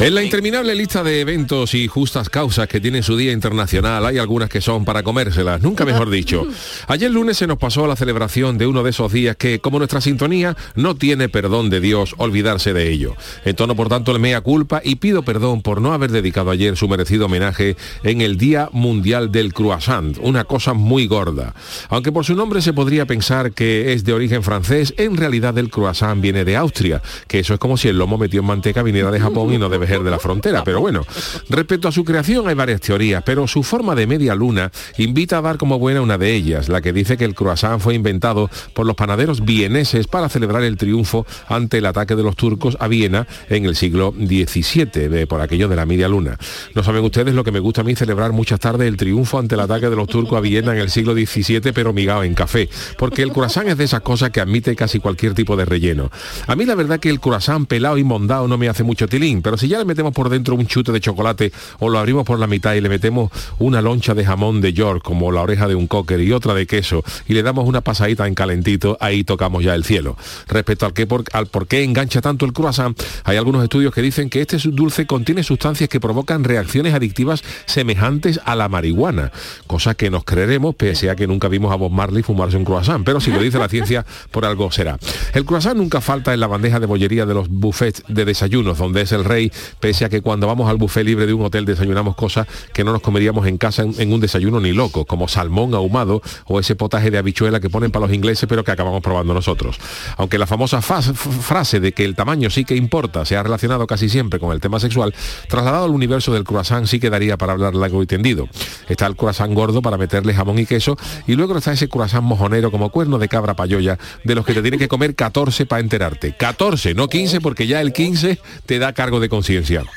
En la interminable lista de eventos y justas causas que tiene su Día Internacional hay algunas que son para comérselas, nunca mejor dicho. Ayer lunes se nos pasó la celebración de uno de esos días que, como nuestra sintonía, no tiene perdón de Dios olvidarse de ello. En tono, por tanto, el mea culpa y pido perdón por no haber dedicado ayer su merecido homenaje en el Día Mundial del Croissant, una cosa muy gorda. Aunque por su nombre se podría pensar que es de origen francés, en realidad el croissant viene de Austria, que eso es como si el lomo metido en manteca viniera de Japón y no de la frontera, pero bueno, respecto a su creación hay varias teorías, pero su forma de media luna invita a dar como buena una de ellas, la que dice que el croissant fue inventado por los panaderos vieneses para celebrar el triunfo ante el ataque de los turcos a Viena en el siglo XVII, por aquello de la media luna. No saben ustedes lo que me gusta a mí celebrar muchas tardes el triunfo ante el ataque de los turcos a Viena en el siglo XVII, pero migado en café, porque el croissant es de esas cosas que admite casi cualquier tipo de relleno. A mí la verdad que el croissant pelado y mondado no me hace mucho tilín, pero si ya le metemos por dentro un chute de chocolate o lo abrimos por la mitad y le metemos una loncha de jamón de York como la oreja de un cocker y otra de queso y le damos una pasadita en calentito, ahí tocamos ya el cielo. Respecto al, que por, al por qué engancha tanto el croissant, hay algunos estudios que dicen que este dulce contiene sustancias que provocan reacciones adictivas semejantes a la marihuana, cosa que nos creeremos pese a que nunca vimos a Bob Marley fumarse un croissant, pero si lo dice la ciencia, por algo será. El croissant nunca falta en la bandeja de bollería de los buffets de desayunos, donde es el rey, pese a que cuando vamos al buffet libre de un hotel desayunamos cosas que no nos comeríamos en casa en, un desayuno ni loco, como salmón ahumado o ese potaje de habichuela que ponen para los ingleses pero que acabamos probando nosotros. Aunque la famosa frase de que el tamaño sí que importa se ha relacionado casi siempre con el tema sexual, trasladado al universo del croissant sí quedaría para hablar largo y tendido. Está el croissant gordo para meterle jamón y queso y luego está ese croissant mojonero como cuerno de cabra payoya de los que te tienen que comer 14 para enterarte. 14, no 15 porque ya el 15 te da cargo de conciencia audiencia.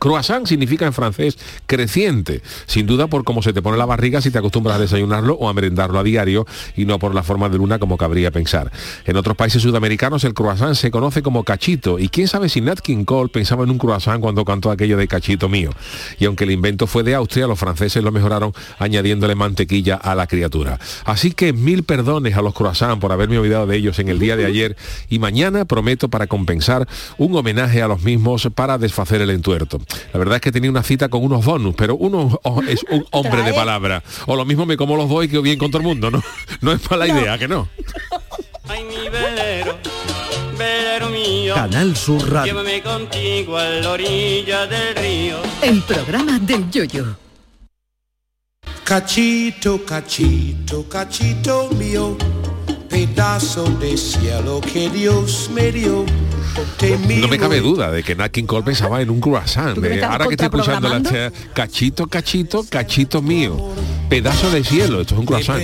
Croissant significa en francés creciente, sin duda por cómo se te pone la barriga si te acostumbras a desayunarlo o a merendarlo a diario y no por la forma de luna como cabría pensar. En otros países sudamericanos el croissant se conoce como cachito y quién sabe si Nat King Cole pensaba en un croissant cuando cantó aquello de cachito mío. Y aunque el invento fue de Austria, los franceses lo mejoraron añadiéndole mantequilla a la criatura. Así que mil perdones a los croissants por haberme olvidado de ellos en el día de ayer y mañana prometo para compensar un homenaje a los mismos para desfacer el entuerto. La verdad es que tenía una cita con unos bonus, pero uno es un hombre de palabra. O lo mismo me como los dos y quedo bien con todo el mundo, ¿no? No es mala idea, que no. Ay, mi velero, velero mío. Canal Sur Radio. Llévame contigo a la orilla del río. El programa del yoyo. Cachito, cachito, cachito mío, pedazo de cielo que Dios me dio. No me cabe duda de que Nat King Cole pensaba en un croissant. Eh, ahora que estoy pulsando la ch- cachito, cachito, cachito mío. Pedazo de cielo, esto es un croissant.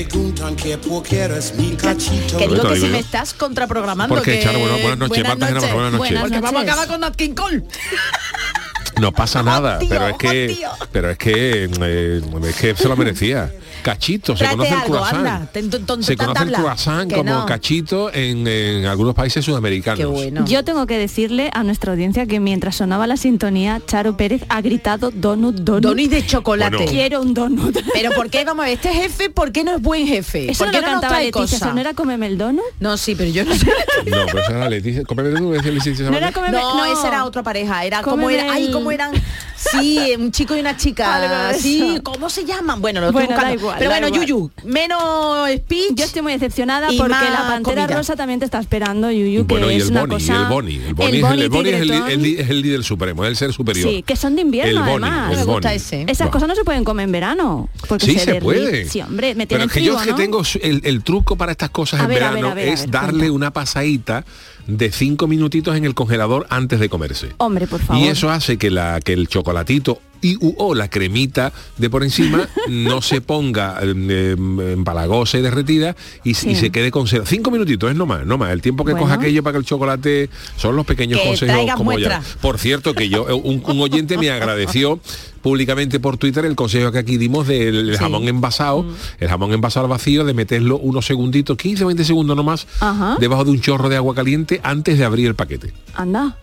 Que digo que si me estás contraprogramando. Porque, que... Charo, bueno, buenas noches, Marta buenas noches. Porque vamos a acabar con Nat King Cole. No pasa nada, tío, pero es que, pero es que, eh, es que se lo merecía. Cachito, se conoce el algo, croissant. se conoce el croissant como no. cachito en, en algunos países sudamericanos. Qué bueno. Yo tengo que decirle a nuestra audiencia que mientras sonaba la sintonía, Charo Pérez ha gritado donut, donut. Donut de chocolate. Bueno. Quiero un donut. Pero ¿por qué? Vamos a ver, este jefe, ¿por qué no es buen jefe? Eso ¿Por no qué cantaba Leticia, no era cómeme el donut? No, sí, pero yo no sé. No, pero esa era Leticia. Cómeme No era Sabater. cómeme, No, esa era otra pareja. Era como era, ay, el- cómo eran. Sí, un chico y una chica. Sí. ¿cómo se llaman? Bueno, lo estoy Bueno, da igual, Pero da bueno, igual. Yuyu, menos speech. Yo estoy muy decepcionada porque la pantera comida. rosa también te está esperando, Yuyu, que Bueno, y es el una Boni, y el Boni. El Boni, es, el, el Boni es el, tigretón. el- es el líder supremo, es el ser superior. Sí, que son de invierno además. el Me gusta Boni. ese. Esas cosas no se pueden comer en verano. Porque Sí, se, puede. Sí, hombre, me Pero es que yo es que tengo el, el truco para estas cosas A en ver, a ver, verano a ver, a es darle una pasadita de cinco minutitos en el congelador antes de comerse. Hombre, por favor. Y eso hace que, la, que el chocolatito y u- o la cremita de por encima no se ponga eh, eh, empalagosa y derretida y, Sí. y se quede conservada. Cinco minutitos, es no más, no más. El tiempo que Bueno. coja aquello para que el chocolate son los pequeños Que consejos como ya. Por cierto, que yo, eh, un, un oyente me agradeció públicamente por Twitter el consejo que aquí dimos del Sí. jamón envasado, Mm. el jamón envasado al vacío, de meterlo unos segunditos, 15 o 20 segundos nomás, Ajá. debajo de un chorro de agua caliente antes de abrir el paquete Anda.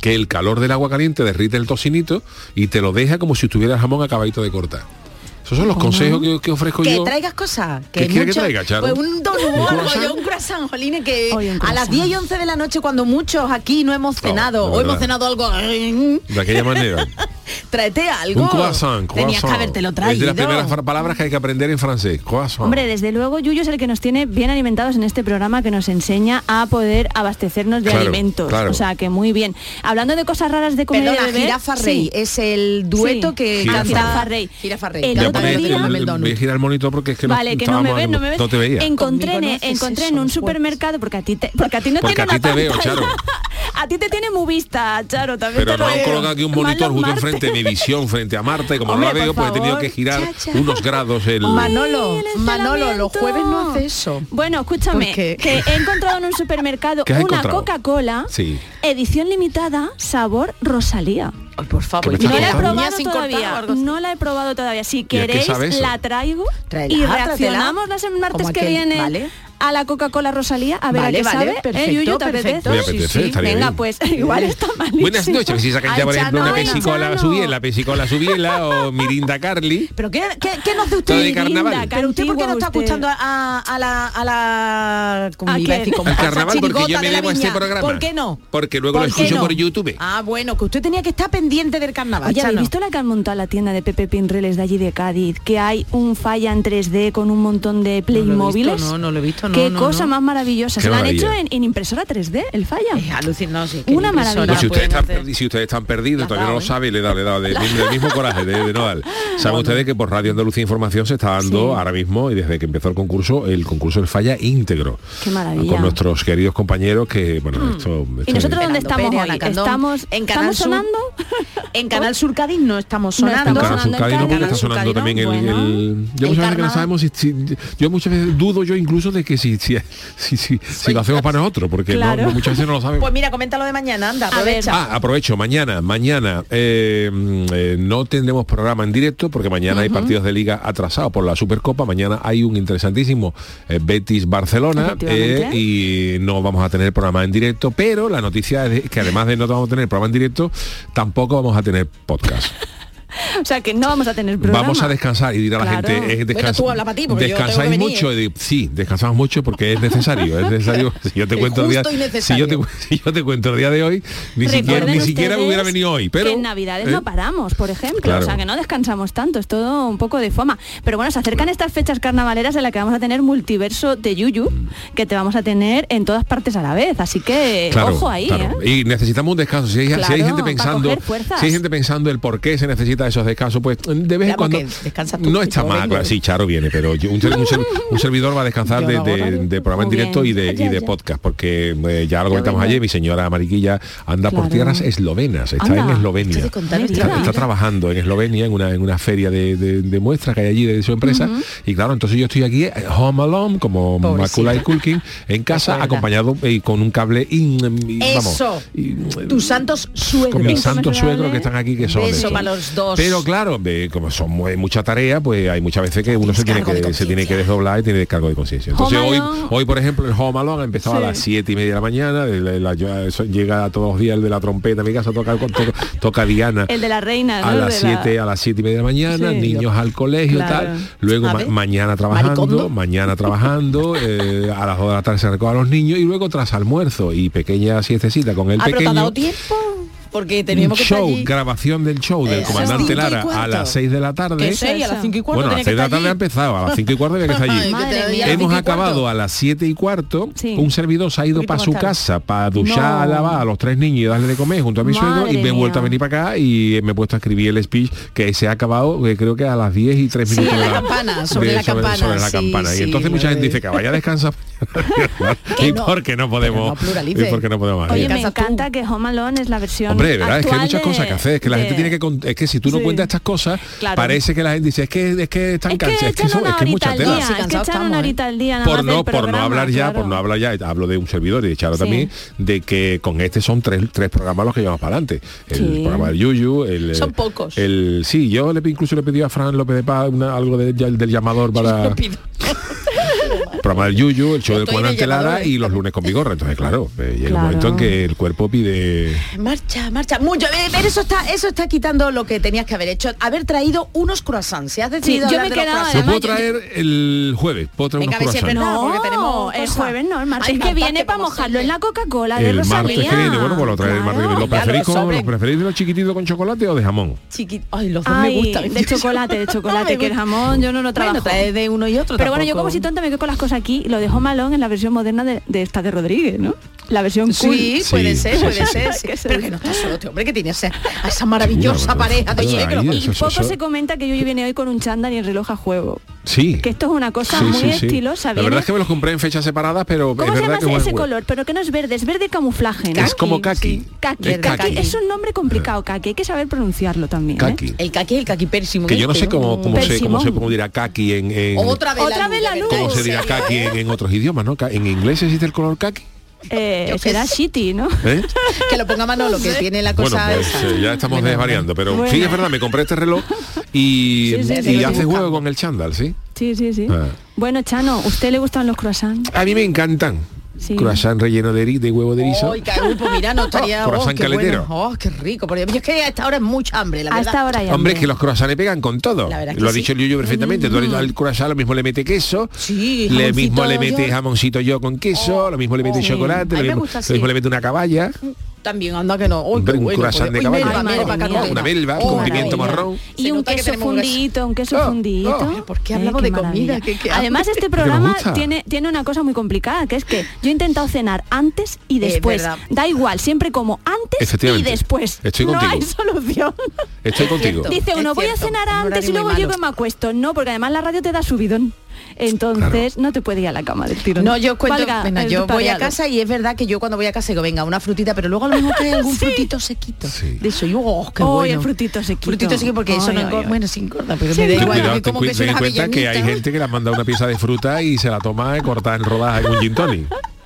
Que el calor del agua caliente derrite el tocinito y te lo deja como si estuviera el jamón acabadito de cortar. Esos son los consejos que, que ofrezco Que yo. traigas cosas. ¿Qué quiere que traiga, Charo? Pues un donut ¿Un o algo, croissant? yo un croissant, jolines, que a las croissant. 10 y 11 de la noche, cuando muchos aquí no hemos cenado, o hemos cenado algo, De aquella manera. tráete algo. un croissant, Tenías que croissant. habértelo Es de traído. las primeras palabras que hay que aprender en francés. Croissant. Hombre, desde luego Yuyu es el que nos tiene bien alimentados en este programa que nos enseña a poder abastecernos de Claro, alimentos. claro. O sea, que muy bien. Hablando de cosas raras de comer y Perdona, de beber, Jirafa sí. Rey, es el dueto Sí. que Jirafa. canta Jirafa Rey. Jirafa Rey. El otro día- voy a girar el monitor porque es que Vale, que no me ves, no me ves. No te veía. Encontré, no encontré eso, en un no supermercado, porque a ti te, porque a ti no Porque tiene a ti una te veo, pantalla. Charo. a ti te tiene muy vista, Charo, también Pero te no han colocado aquí un monitor justo martes. Enfrente, mi visión frente a Marta y como Hombre, no la veo, pues he tenido que girar unos grados el... Manolo, Manolo, los jueves no hace eso. Bueno, escúchame, que he encontrado en un supermercado ¿Qué has una? Coca-Cola, Sí. Edición limitada, sabor Rosalía. Ay, por favor, ¿Qué me No la he probado todavía. No la he probado todavía. Si queréis, la traigo Tráela, y reaccionamos la sem- martes que aquel, viene ¿vale? a la Coca-Cola Rosalía a ver Vale, a qué vale, sabe. ¿Eh, perfecto, Yuyu, ¿te apetece? perfecto. Apetece, estaría Venga, bien. pues igual está malísimo. Buenas noches, si sacan ya por ejemplo una pesicola subiela, pesicola subiela o mirinda Carly. ¿Pero qué, qué, qué nos hace usted? Todo de carnaval. Linda, ¿Pero usted por qué no está escuchando a, a la... A la como ¿A a decir, Al carnaval porque yo me de debo a este programa. ¿Por qué no? Porque luego lo ¿Por qué escucho no? por YouTube. Ah, bueno, que usted tenía que estar pendiente del carnaval, Oye, ¿habéis visto la que han montado la tienda de Pepe Pinreles de allí de Cádiz? Que hay un falla en 3D con un montón de Playmóviles. no, no lo he visto, no, Qué no, cosa no. más maravillosa. Qué Se la han maravilla. hecho en, en impresora 3D, el falla. Es alucinante, sí, que Una maravilla. Pues si ustedes, están, hacer- perdi- si ustedes están perdidos, todavía no lo ¿eh? saben, le da, le da, de- del mismo coraje de, de Nodal. Saben ustedes que por Radio Andalucía Información se está dando Sí. ahora mismo, y desde que empezó el concurso, el concurso del falla íntegro. Qué maravilla. Con nuestros queridos compañeros que, bueno, esto... ¿Y esto- nosotros dónde Fernando estamos Pérez, hoy? Ana Candón. ¿Estamos, En Canal ¿estamos Sur. sonando? En Canal Sur Cádiz no estamos No sonando. En estamos Canal Sur sonando en Cádiz no, porque Canal está Sur sonando Cádiz, también el, bueno. el- Yo muchas veces que no sabemos si, si- Yo muchas veces dudo yo incluso de que si, si, si, si- si lo hacemos para nosotros, porque Claro. no- muchas veces no lo sabemos. Pues mira, comenta lo de mañana, anda, aprovecha. Ah, aprovecho, mañana, mañana eh, mm, eh, no tendremos programa en directo porque mañana hay partidos de liga atrasados por la Supercopa, mañana hay un interesantísimo eh, Betis Barcelona y no vamos a tener programa en directo, pero la noticia es que además de no vamos a tener programa en directo, tampoco vamos a tener podcast. O sea, que no vamos a tener programa. Vamos a descansar y dirá la gente, eh, Bueno, tú habla pa' ti, porque yo tengo descansáis que mucho, ¿eh? Sí, descansamos mucho porque es necesario, es necesario. Si yo te cuento el día, si yo, te, si yo te cuento el día de hoy, ni siquiera, Recuerden ni siquiera ustedes hubiera venido hoy, pero que en Navidades ¿eh? no paramos, por ejemplo, Claro. o sea que no descansamos tanto, es todo un poco de fama. Pero bueno, se acercan estas fechas carnavaleras en las que vamos a tener multiverso de Yuyu, que te vamos a tener en todas partes a la vez, así que Claro, ojo ahí. ¿eh? Y necesitamos un descanso. Si hay, si hay gente para pensando, si hay gente pensando el por qué se necesita esos descansos, pues de vez en cuando tú, no y está mal. vengo. claro, sí, Charo viene, pero yo- un, ser- un ser- un servidor va a descansar de, de- de programa en directo y de, y de podcast, porque eh, ya lo comentamos ayer, mi señora Mariquilla anda por tierras eslovenas, está Anda. en Eslovenia. Está, trabajando en Eslovenia en una, en una feria de, de, de muestras que hay allí de su empresa y claro entonces yo estoy aquí eh, home alone como Pobrecita. Macaulay Culkin en casa acompañado eh, con un cable y, y, vamos, Eso. y, Tus santos suegros. con mis santos suegros que están aquí que son Beso eso. para los dos. Pero claro ve, como son mu- mucha tarea pues hay muchas veces que uno se tiene de que se tiene que conciencia. desdoblar y tiene descargo de conciencia entonces Home hoy Alone. hoy por ejemplo el home alone ha empezado a Sí. las siete y media de la mañana de la- llega todos los días el de la trompeta mi casa toca toca, toca Diana El de la reina, a las De la- 7 a las siete y media de la mañana, Sí. niños al colegio Claro. tal, luego ma- mañana trabajando, Maricondo. mañana trabajando, eh, a las 2 de la tarde se recoge a los niños y luego tras almuerzo y pequeña siestecita con el Ah, ha pequeño. tiempo. Porque teníamos que estar show, allí. grabación del show del Eso, comandante Lara a las 6 de la tarde. Que a las cinco y cuarto Bueno, a las tenía 6 de la que tarde ha empezado, a las 5 y cuarto había que estar Ay, allí. que Hemos acabado a las 7 y cuarto, Sí. un servidor se ha ido para su tarde. casa para duchar, No. lavar a los tres niños y darle de comer junto a mi suegro y me he vuelto a venir para acá y me he puesto a escribir el speech que se ha acabado eh, creo que a las 10 y 3 Sí, minutos en de la campana, sobre la campana, sobre la sí, campana. sí, y entonces mucha gente dice que vaya a descansar Que y no, por qué no podemos y por qué no podemos Oye, me Descansa tú. encanta que Home Alone es la versión Hombre, verdad, es que hay muchas cosas que hacer, es que la de- gente tiene que es que si tú no Sí. cuentas estas cosas, Claro. parece que la gente dice, es que es que están Es que cansados, es que es que es horita mucha al tela. día, Sí, es que echan una horita al día por no por no hablar ya por no hablar ya hablo de un servidor y de Charo también de que con este son tres, tres programas los que llevamos para adelante el programa del Yuyu el Son pocos. el sí yo le incluso le pedí a Fran López de Paz una- algo de- del, llamador para programa del Yuyu el show del Estoy de comandante Lara llamadores. y los lunes con Vigorra entonces claro eh, llega Claro. un momento en que el cuerpo pide Marcha, marcha. Mucho. Eh, Pero eso está, eso está quitando lo que tenías que haber hecho. Haber traído unos croissants. Si has decidido yo hablar me quedaba- croissants. lo puedo yo- traer el jueves puedo traer Venga, a ver unos es croissants. No, porque tenemos el jueves no, el martes Ay, que viene para mojarlo en la Coca-Cola de el Rosalía. martes que viene bueno pues lo trae el martes lo preferís lo de los chiquititos con chocolate o de jamón Chiqui- Ay, los dos me gustan. de chocolate, de chocolate, que el jamón yo no lo trabajo. Bueno, trae de uno y otro. Pero bueno, yo como si tonta me quedo con las cosas aquí lo dejo malón en la versión moderna de, de esta de Rodríguez, ¿no? La versión cool. Sí, puede ser, puede ser. sí. sí. Que se Pero que no está solo este hombre que tiene ese- a esa maravillosa pareja de negro. Y poco eso. se comenta que yo viene hoy con un chándal y el reloj a juego. sí Que esto es una cosa Sí, muy sí, estilosa. La verdad es que me los compré en fechas separadas, pero ¿Cómo es se verdad llama que ese, bueno, color? Pero que no es verde, es verde camuflaje, ¿no? Es como kaki. Kaki. Es Kaki. kaki. Es un nombre complicado, kaki. Hay que saber pronunciarlo también. ¿eh? Kaki. El caqui, el caqui pérsimo. Que yo no sé cómo, cómo se cómo se cómo dirá kaki en, en Otra vez la luz. cómo ¿en se dirá serio, kaki eh? en, en otros idiomas, ¿no? En inglés existe el color kaki. Eh, será shitty, ¿no? ¿eh? Que lo ponga Manolo, que tiene la Bueno, cosa pues esa. eh, ya estamos Bueno, desvariando, pero Bueno. sí es verdad, me compré este reloj y, Sí, sí, y sí, lo hace juego con el chándal, ¿sí? Sí, sí, sí. Ah. Bueno, Chano, ¿usted le gustan los croissants? A mí me encantan. Sí. Croissant relleno de, huevo de erizo. Ay, qué- uy, mira, no estaría. Oh, croissant qué bueno. caletero. Oh, qué rico. Porque es que a esta hora es mucha hambre, la A verdad. esta hora ya. Hombre, es que los croissants le pegan con todo. La verdad que Lo ha sí. dicho el Yuyu perfectamente. Tú al croissant lo mismo le mete queso, Sí, le mismo le mete yo. jamoncito yo con queso, Oh, lo mismo le mete oh, chocolate, lo mismo, lo le mete una caballa, También anda que no. Uy, Un bueno, croissant pues, de caballo. melva, melva, una melva Oh, con pimiento marrón. Y un queso fundito, un queso Oh, fundito. oh. ¿por qué Eh, hablamos qué de comida? ¿Qué- qué Además, este programa tiene, tiene una cosa muy complicada, que es que yo he intentado cenar antes y Es después. verdad. da igual, siempre como antes y después. Estoy no contigo. hay solución. Estoy contigo. Dice uno, voy a cenar un antes y luego llego y me acuesto. No, porque además la radio te da subidón. Entonces no te puede ir a la cama del tirón. No, yo cuento, Valga venga, yo voy a casa y es verdad que yo cuando voy a casa digo, venga, una frutita, pero luego a lo mejor que hay algún Sí. frutito sequito. Sí. De eso, yo, oh, qué Ay, bueno. el frutito sequito. Frutito sequito porque eso Ay, no ay, engorda, bueno, sí engorda, pero Sí, me da igual, como que ten en cuenta que hay gente que le ha mandado una pieza de fruta y se la toma y corta en rodajas en un gin tonic.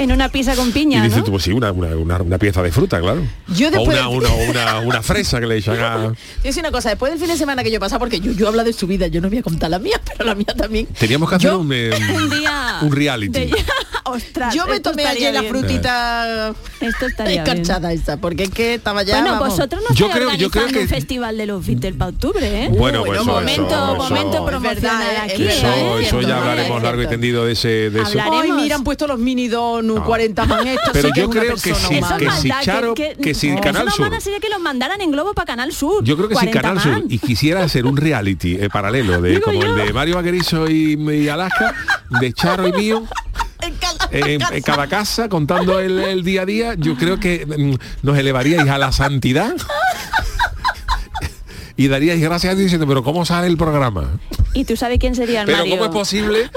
En una pizza con Y piña, dices ¿no? tú, pues sí, una, una, una- una pieza de fruta, claro. Yo o una, del- una, una, una fresa que le echan a... Yo una cosa, después del fin de semana que yo pasaba, porque yo, yo habla de su vida, yo no voy a contar la mía, pero la mía también. Teníamos que hacer Yo- un, eh, Un día... un reality. de- Ostras, Yo me tomé ayer la frutita Esto estaría bien. escarchada esa, porque es que estaba ya. Bueno, vamos. vosotros no Yo estáis creo- yo creo organizando que- un festival de los Beatles para octubre, ¿eh? Bueno, pues no, eso, momento, eso, momento eso, promocional Es verdad, ¿eh? aquí. Es Eso, ¿eh? es eso cierto, ya hablaremos largo y tendido de ese... De eso. Hablaremos. Ay, mira, han puesto los mini donuts, No. 40 man esto Pero yo creo que humana. que si Charo- que si no, Canal eso Sur- sería que los mandaran en globo para Canal Sur. Yo creo que si 40 Canal Sur y quisiera hacer un reality eh, paralelo de Digo como yo. el de Mario Vaquerizo y, y Alaska, de Charo y mío, En cada en, cada casa contando el, el día a día, yo creo que mm, nos elevaríais a la santidad y daríais gracias a Dios diciendo, pero ¿cómo sale el programa? Y tú sabes quién sería el Pero Mario. ¿cómo es posible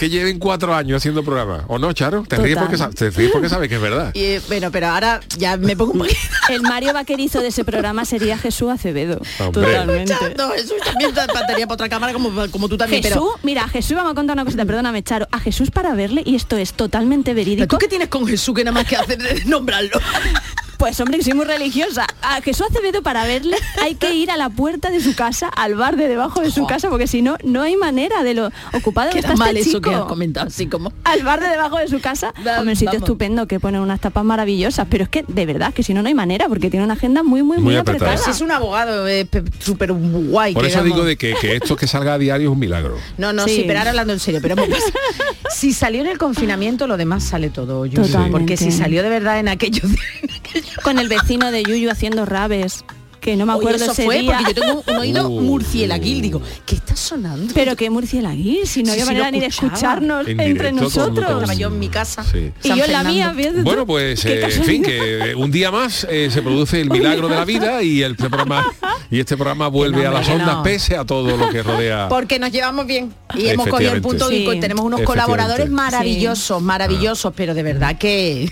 que lleven cuatro años haciendo programa? ¿O no, Charo? Te ríes porque, sa- te ríes porque sabes que es verdad. Y, bueno, pero ahora ya me pongo un poquito. El Mario vaquerizo de ese programa sería Jesús Acevedo. Hombre. Totalmente. No, Jesús también te batería para otra cámara como, como tú también. Jesús, Pero, mira, Jesús vamos a contar una cosita, perdóname, Charo. A Jesús para verle, y esto es totalmente pero verídico. ¿tú qué tienes con Jesús que nada más que hacer de nombrarlo? Pues hombre, que soy muy religiosa. A Jesús Acevedo para verle hay que ir a la puerta de su casa, al bar de debajo de su casa, porque si no, no hay manera de lo ocupado que está mal este eso que has chico. comentado, así como... Al bar de debajo de su casa, Va- hombre, un sitio vamos. estupendo que ponen unas tapas maravillosas, pero es que de verdad que si no no hay manera, porque tiene una agenda muy muy muy, Muy apretada. apretada. Si es un abogado eh, pe- súper guay. Por que eso vamos- digo de que, que esto que salga a diario es un milagro. No, no, sí. Sí. pero ahora hablando en serio, pero vamos, si salió en el confinamiento, lo demás sale todo. Yo Totalmente. Porque si salió de verdad en aquellos, en con el vecino de Yuyu haciendo rabes. Que no me Oye, acuerdo eso ese fue día. porque yo tengo un oído Uh. murcielaguil. Digo, ¿qué está sonando? Pero que murcielaguí, si no había sí, manera ni de escucharnos En entre con- nosotros. con- yo en mi casa. Sí. Y San yo en la mía, viendo Bueno, pues, Qué eh, en fin, que un día más eh, se produce el milagro de la vida y el programa y este programa vuelve no, a las ondas no. pese a todo lo que rodea. Porque nos llevamos bien y hemos cogido el punto Sí. y tenemos unos colaboradores maravillosos, maravillosos, pero de verdad que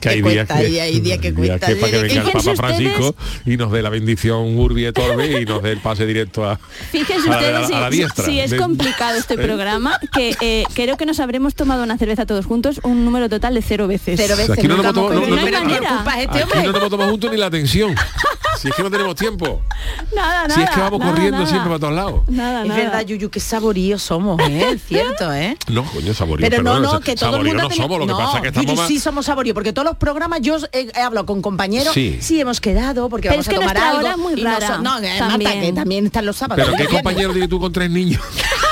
que hay que días cuesta, y hay días que cuesta. que para que venga el Papa Francisco y nos dé la bendición Urbi et Orbi y nos dé el pase directo a Fíjense a ustedes a si, a la diestra. si es De- complicado este ¿Eh? programa, que eh, creo que nos habremos tomado una cerveza todos juntos un número total de cero veces. cero veces aquí no nos hemos tomado- hay Pero ¿qué manera. culpa es este juntos ni la atención. Si es que no tenemos tiempo. Nada, nada. Si es que vamos nada, corriendo nada. siempre para todos lados. Nada, Es nada. verdad, Yuyu, qué saboríos somos, ¿eh? Es cierto, ¿eh? No, coño, saborío. Pero no, perdona, no, que todo el mundo no somos, lo que No, pasa es que estamos Yuyu, más... sí somos saborío, porque todos los programas yo he, he hablado con compañeros, Sí. sí. hemos quedado, porque Pero vamos es que a tomar algo. hora es muy rara, no, que también. Marta, que también están los sábados. Pero qué compañero tienes tú con tres niños,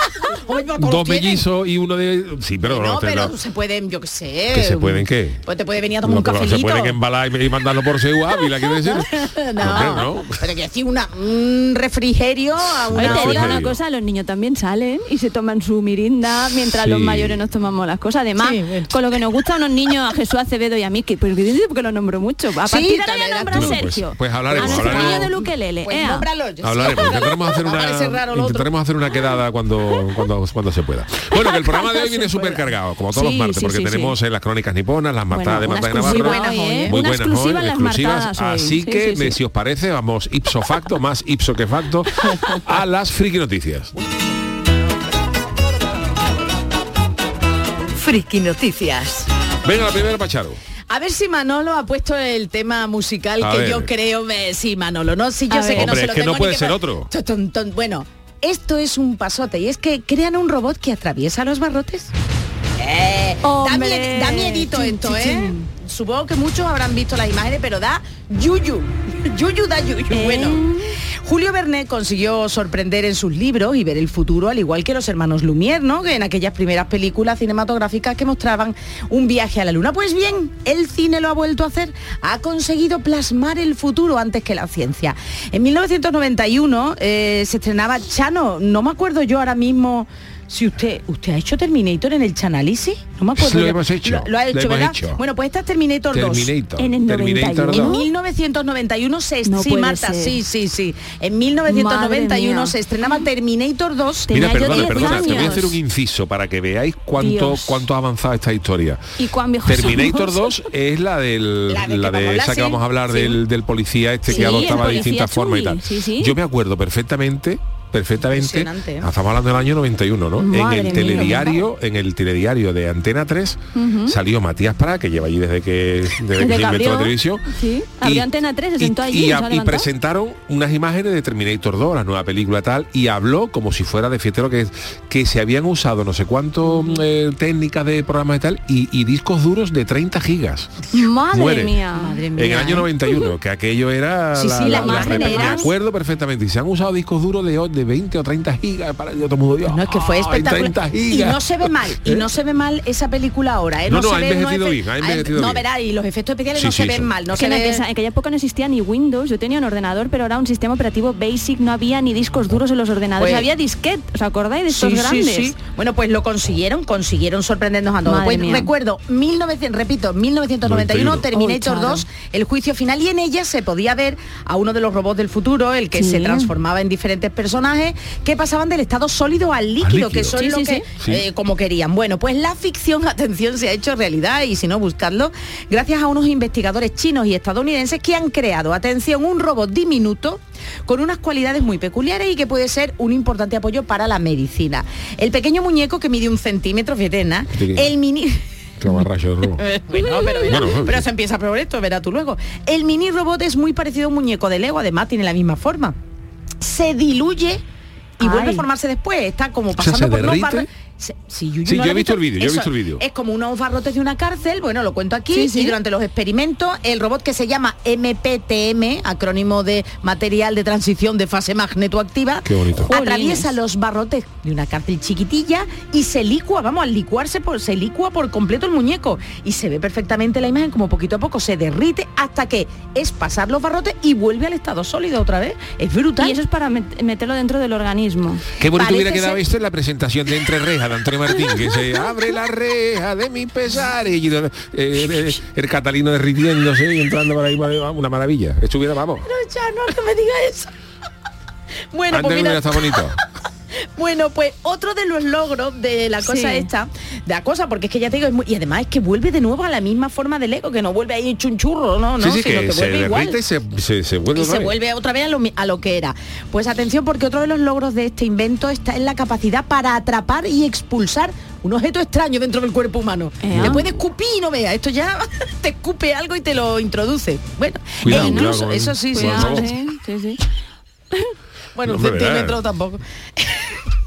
Hombre, todos dos mellizos y uno de... Sí, pero no, no, pero no. se pueden, yo qué sé. ¿Que se pueden qué? Pues te puede venir a tomar un que cafelito. se pueden embalar y y mandarlo por Seu Ávila, quiere decir. no, pero que decir una, un refrigerio a Oye, una te digo refrigerio. hora. una cosa, los niños también salen y se toman su mirinda mientras Sí. los mayores nos tomamos las cosas. Además, Sí, bueno. con lo que nos gusta a unos niños, a Jesús Acevedo y a Miki, pues porque lo nombro mucho. A Sí, partir de ahora tú. a pues- Sergio. pues hablaremos, A hablaremos. niño de Luquelele. Pues nómbralo, yo sé. Hablaremos, intentaremos hacer una intentaremos hacer una quedada cuando, cuando, cuando se pueda. Bueno, que el programa de hoy viene súper cargado, como todos los martes, sí, porque sí, tenemos eh, las crónicas niponas, las martadas Bueno, de Marta Navarro. exclusiva hoy, ¿eh? Muy Una buenas exclusiva hoy, en las exclusivas. Así Sí, que, sí, sí. me- si os parece, vamos ipso facto, más ipso que facto, a las friki noticias. Friki Noticias. Venga, la primera, Pacharo. A ver si Manolo ha puesto el tema musical A que ver. yo creo me sí Manolo, no si yo A sé ver. que no Hombre, se es lo que no tengo ni puede ser otro. Bueno, esto es un pasote y es que crean un robot que atraviesa los barrotes. Eh, da, Hombre. mie- da miedito Chin, esto, chin, ¿eh? chin. Supongo que muchos habrán visto las imágenes, pero da yuyu. Yuyu da yuyu. Eh. Bueno, Julio Verne consiguió sorprender en sus libros y ver el futuro, al igual que los hermanos Lumière, ¿no? Que en aquellas primeras películas cinematográficas que mostraban un viaje a la luna. Pues bien, el cine lo ha vuelto a hacer. Ha conseguido plasmar el futuro antes que la ciencia. En 1991 eh, se estrenaba Chano. No me acuerdo yo ahora mismo. Si usted, ¿usted ha hecho Terminator en el Chanálisis? No me acuerdo. Lo yo. hemos hecho, Lo, lo ha lo hecho, hemos ¿verdad? hecho. Bueno, pues esta es Terminator 2. Terminator. En el Terminator 91. En 2. 1991 se No sí, Marta, ser. sí, sí, sí. En Madre 1991 mía. se estrenaba Terminator 2. Tenía Mira, yo perdona, 10 perdona, te voy a años. hacer un inciso para que veáis cuánto, Dios. cuánto ha avanzado esta historia. ¿Y cuán viejos Terminator somos? 2 es la del La de la que de vamos a esa hablar, que vamos a hablar sí. del, del policía este Sí, que adoptaba distintas formas y tal. sí, sí. Yo me acuerdo perfectamente perfectamente ¿eh? estamos hablando del año 91 no Madre en mía. el telediario en el telediario de Antena 3 salió Matías Prat que lleva allí desde que desde, que se inventó la televisión sí, abrió Antena 3, se y- sentó allí y, y a- se ha y presentaron unas imágenes de Terminator 2 la nueva película tal y habló como si fuera de fiestero que que se habían usado no sé cuánto eh, técnicas de programas y tal y, y discos duros de 30 gigas Madre Muere. mía. Madre mía. en el año ¿eh? 91, que aquello era Sí, sí, la imagen Me acuerdo perfectamente. Y se han usado discos duros de, de 20 o 30 gigas para el mundo. Dios, No, es que fue espectacular. 30 Y no se ve mal, y ¿Eh? no se ve mal esa película ahora, ¿eh? No, no, se ha unos envejecido efe- bien, ha envejecido No, bien. verá, y los efectos especiales Sí, no sí, se ven mal, no Es se que ve... aquella, en aquella época no existía ni Windows, yo tenía un ordenador, pero era un sistema operativo basic, no había ni discos duros en los ordenadores, Pues- había disquete, ¿os acordáis de estos Sí, grandes? sí. Bueno, pues lo consiguieron, consiguieron sorprendernos a todos. Pues recuerdo, 1900, repito, 1991, 91. Terminator Oh, Charo. 2, el juicio final, y en ella se podía ver a uno de los robots del futuro, el que Sí. se transformaba en diferentes personajes, que pasaban del estado sólido al líquido, líquido. que eso Sí, lo sí, que, sí. eh, como querían. Bueno, pues la ficción, atención, se ha hecho realidad, y si no, buscadlo, gracias a unos investigadores chinos y estadounidenses que han creado, atención, un robot diminuto con unas cualidades muy peculiares y que puede ser un importante apoyo para la medicina. El pequeño muñeco que mide un centímetro, fíjate, el mini... Bueno, pero, verá, Bueno, pero se empieza por esto, verá tú luego. El mini robot es muy parecido a un muñeco de Lego, además tiene la misma forma. Se diluye y Ay. vuelve a formarse después. Está como sea, pasando ¿se por unos derrite? barros. Si Yuyu Sí, no yo he visto el vídeo, yo he visto el vídeo. Es como unos barrotes de una cárcel, bueno, lo cuento aquí, Sí, sí. y durante los experimentos, el robot que se llama MPTM, acrónimo de material de transición de fase magnetoactiva, Qué bonito. atraviesa Jolines. los barrotes de una cárcel chiquitilla y se licua, vamos, al licuarse, por, se licua por completo el muñeco. Y se ve perfectamente la imagen como poquito a poco se derrite hasta que es pasar los barrotes y vuelve al estado sólido otra vez. Es brutal. Y eso es para met- meterlo dentro del organismo. Qué bonito Parece hubiera quedado ser- esto en la presentación de Entre Rejas Antonio Martín, que se abre la reja de mi pesar y eh, eh, el catalino derritiéndose y entrando por ahí, una maravilla. Estuviera, vamos. Pero ya no que me diga eso. Bueno, Antes pues mira, estado bonito. bueno, pues otro de los logros de la cosa Sí. esta, de la cosa, porque es que ya te digo, es muy- y además es que vuelve de nuevo a la misma forma del Lego, que no vuelve ahí hecho un churro, no, no, sí, sí, sino que, que, se vuelve igual. y se, se, se vuelve y otra se vez. vuelve otra vez a lo, a lo que era. Pues atención porque otro de los logros de este invento está en la capacidad para atrapar y expulsar un objeto extraño dentro del cuerpo humano. Ea. Te puede escupir y no vea, esto ya te escupe algo y te lo introduce. Bueno, Cuidado, e cuidado incluso, eso sí, robot. sí. sí, sí. Bueno, un centímetro tampoco.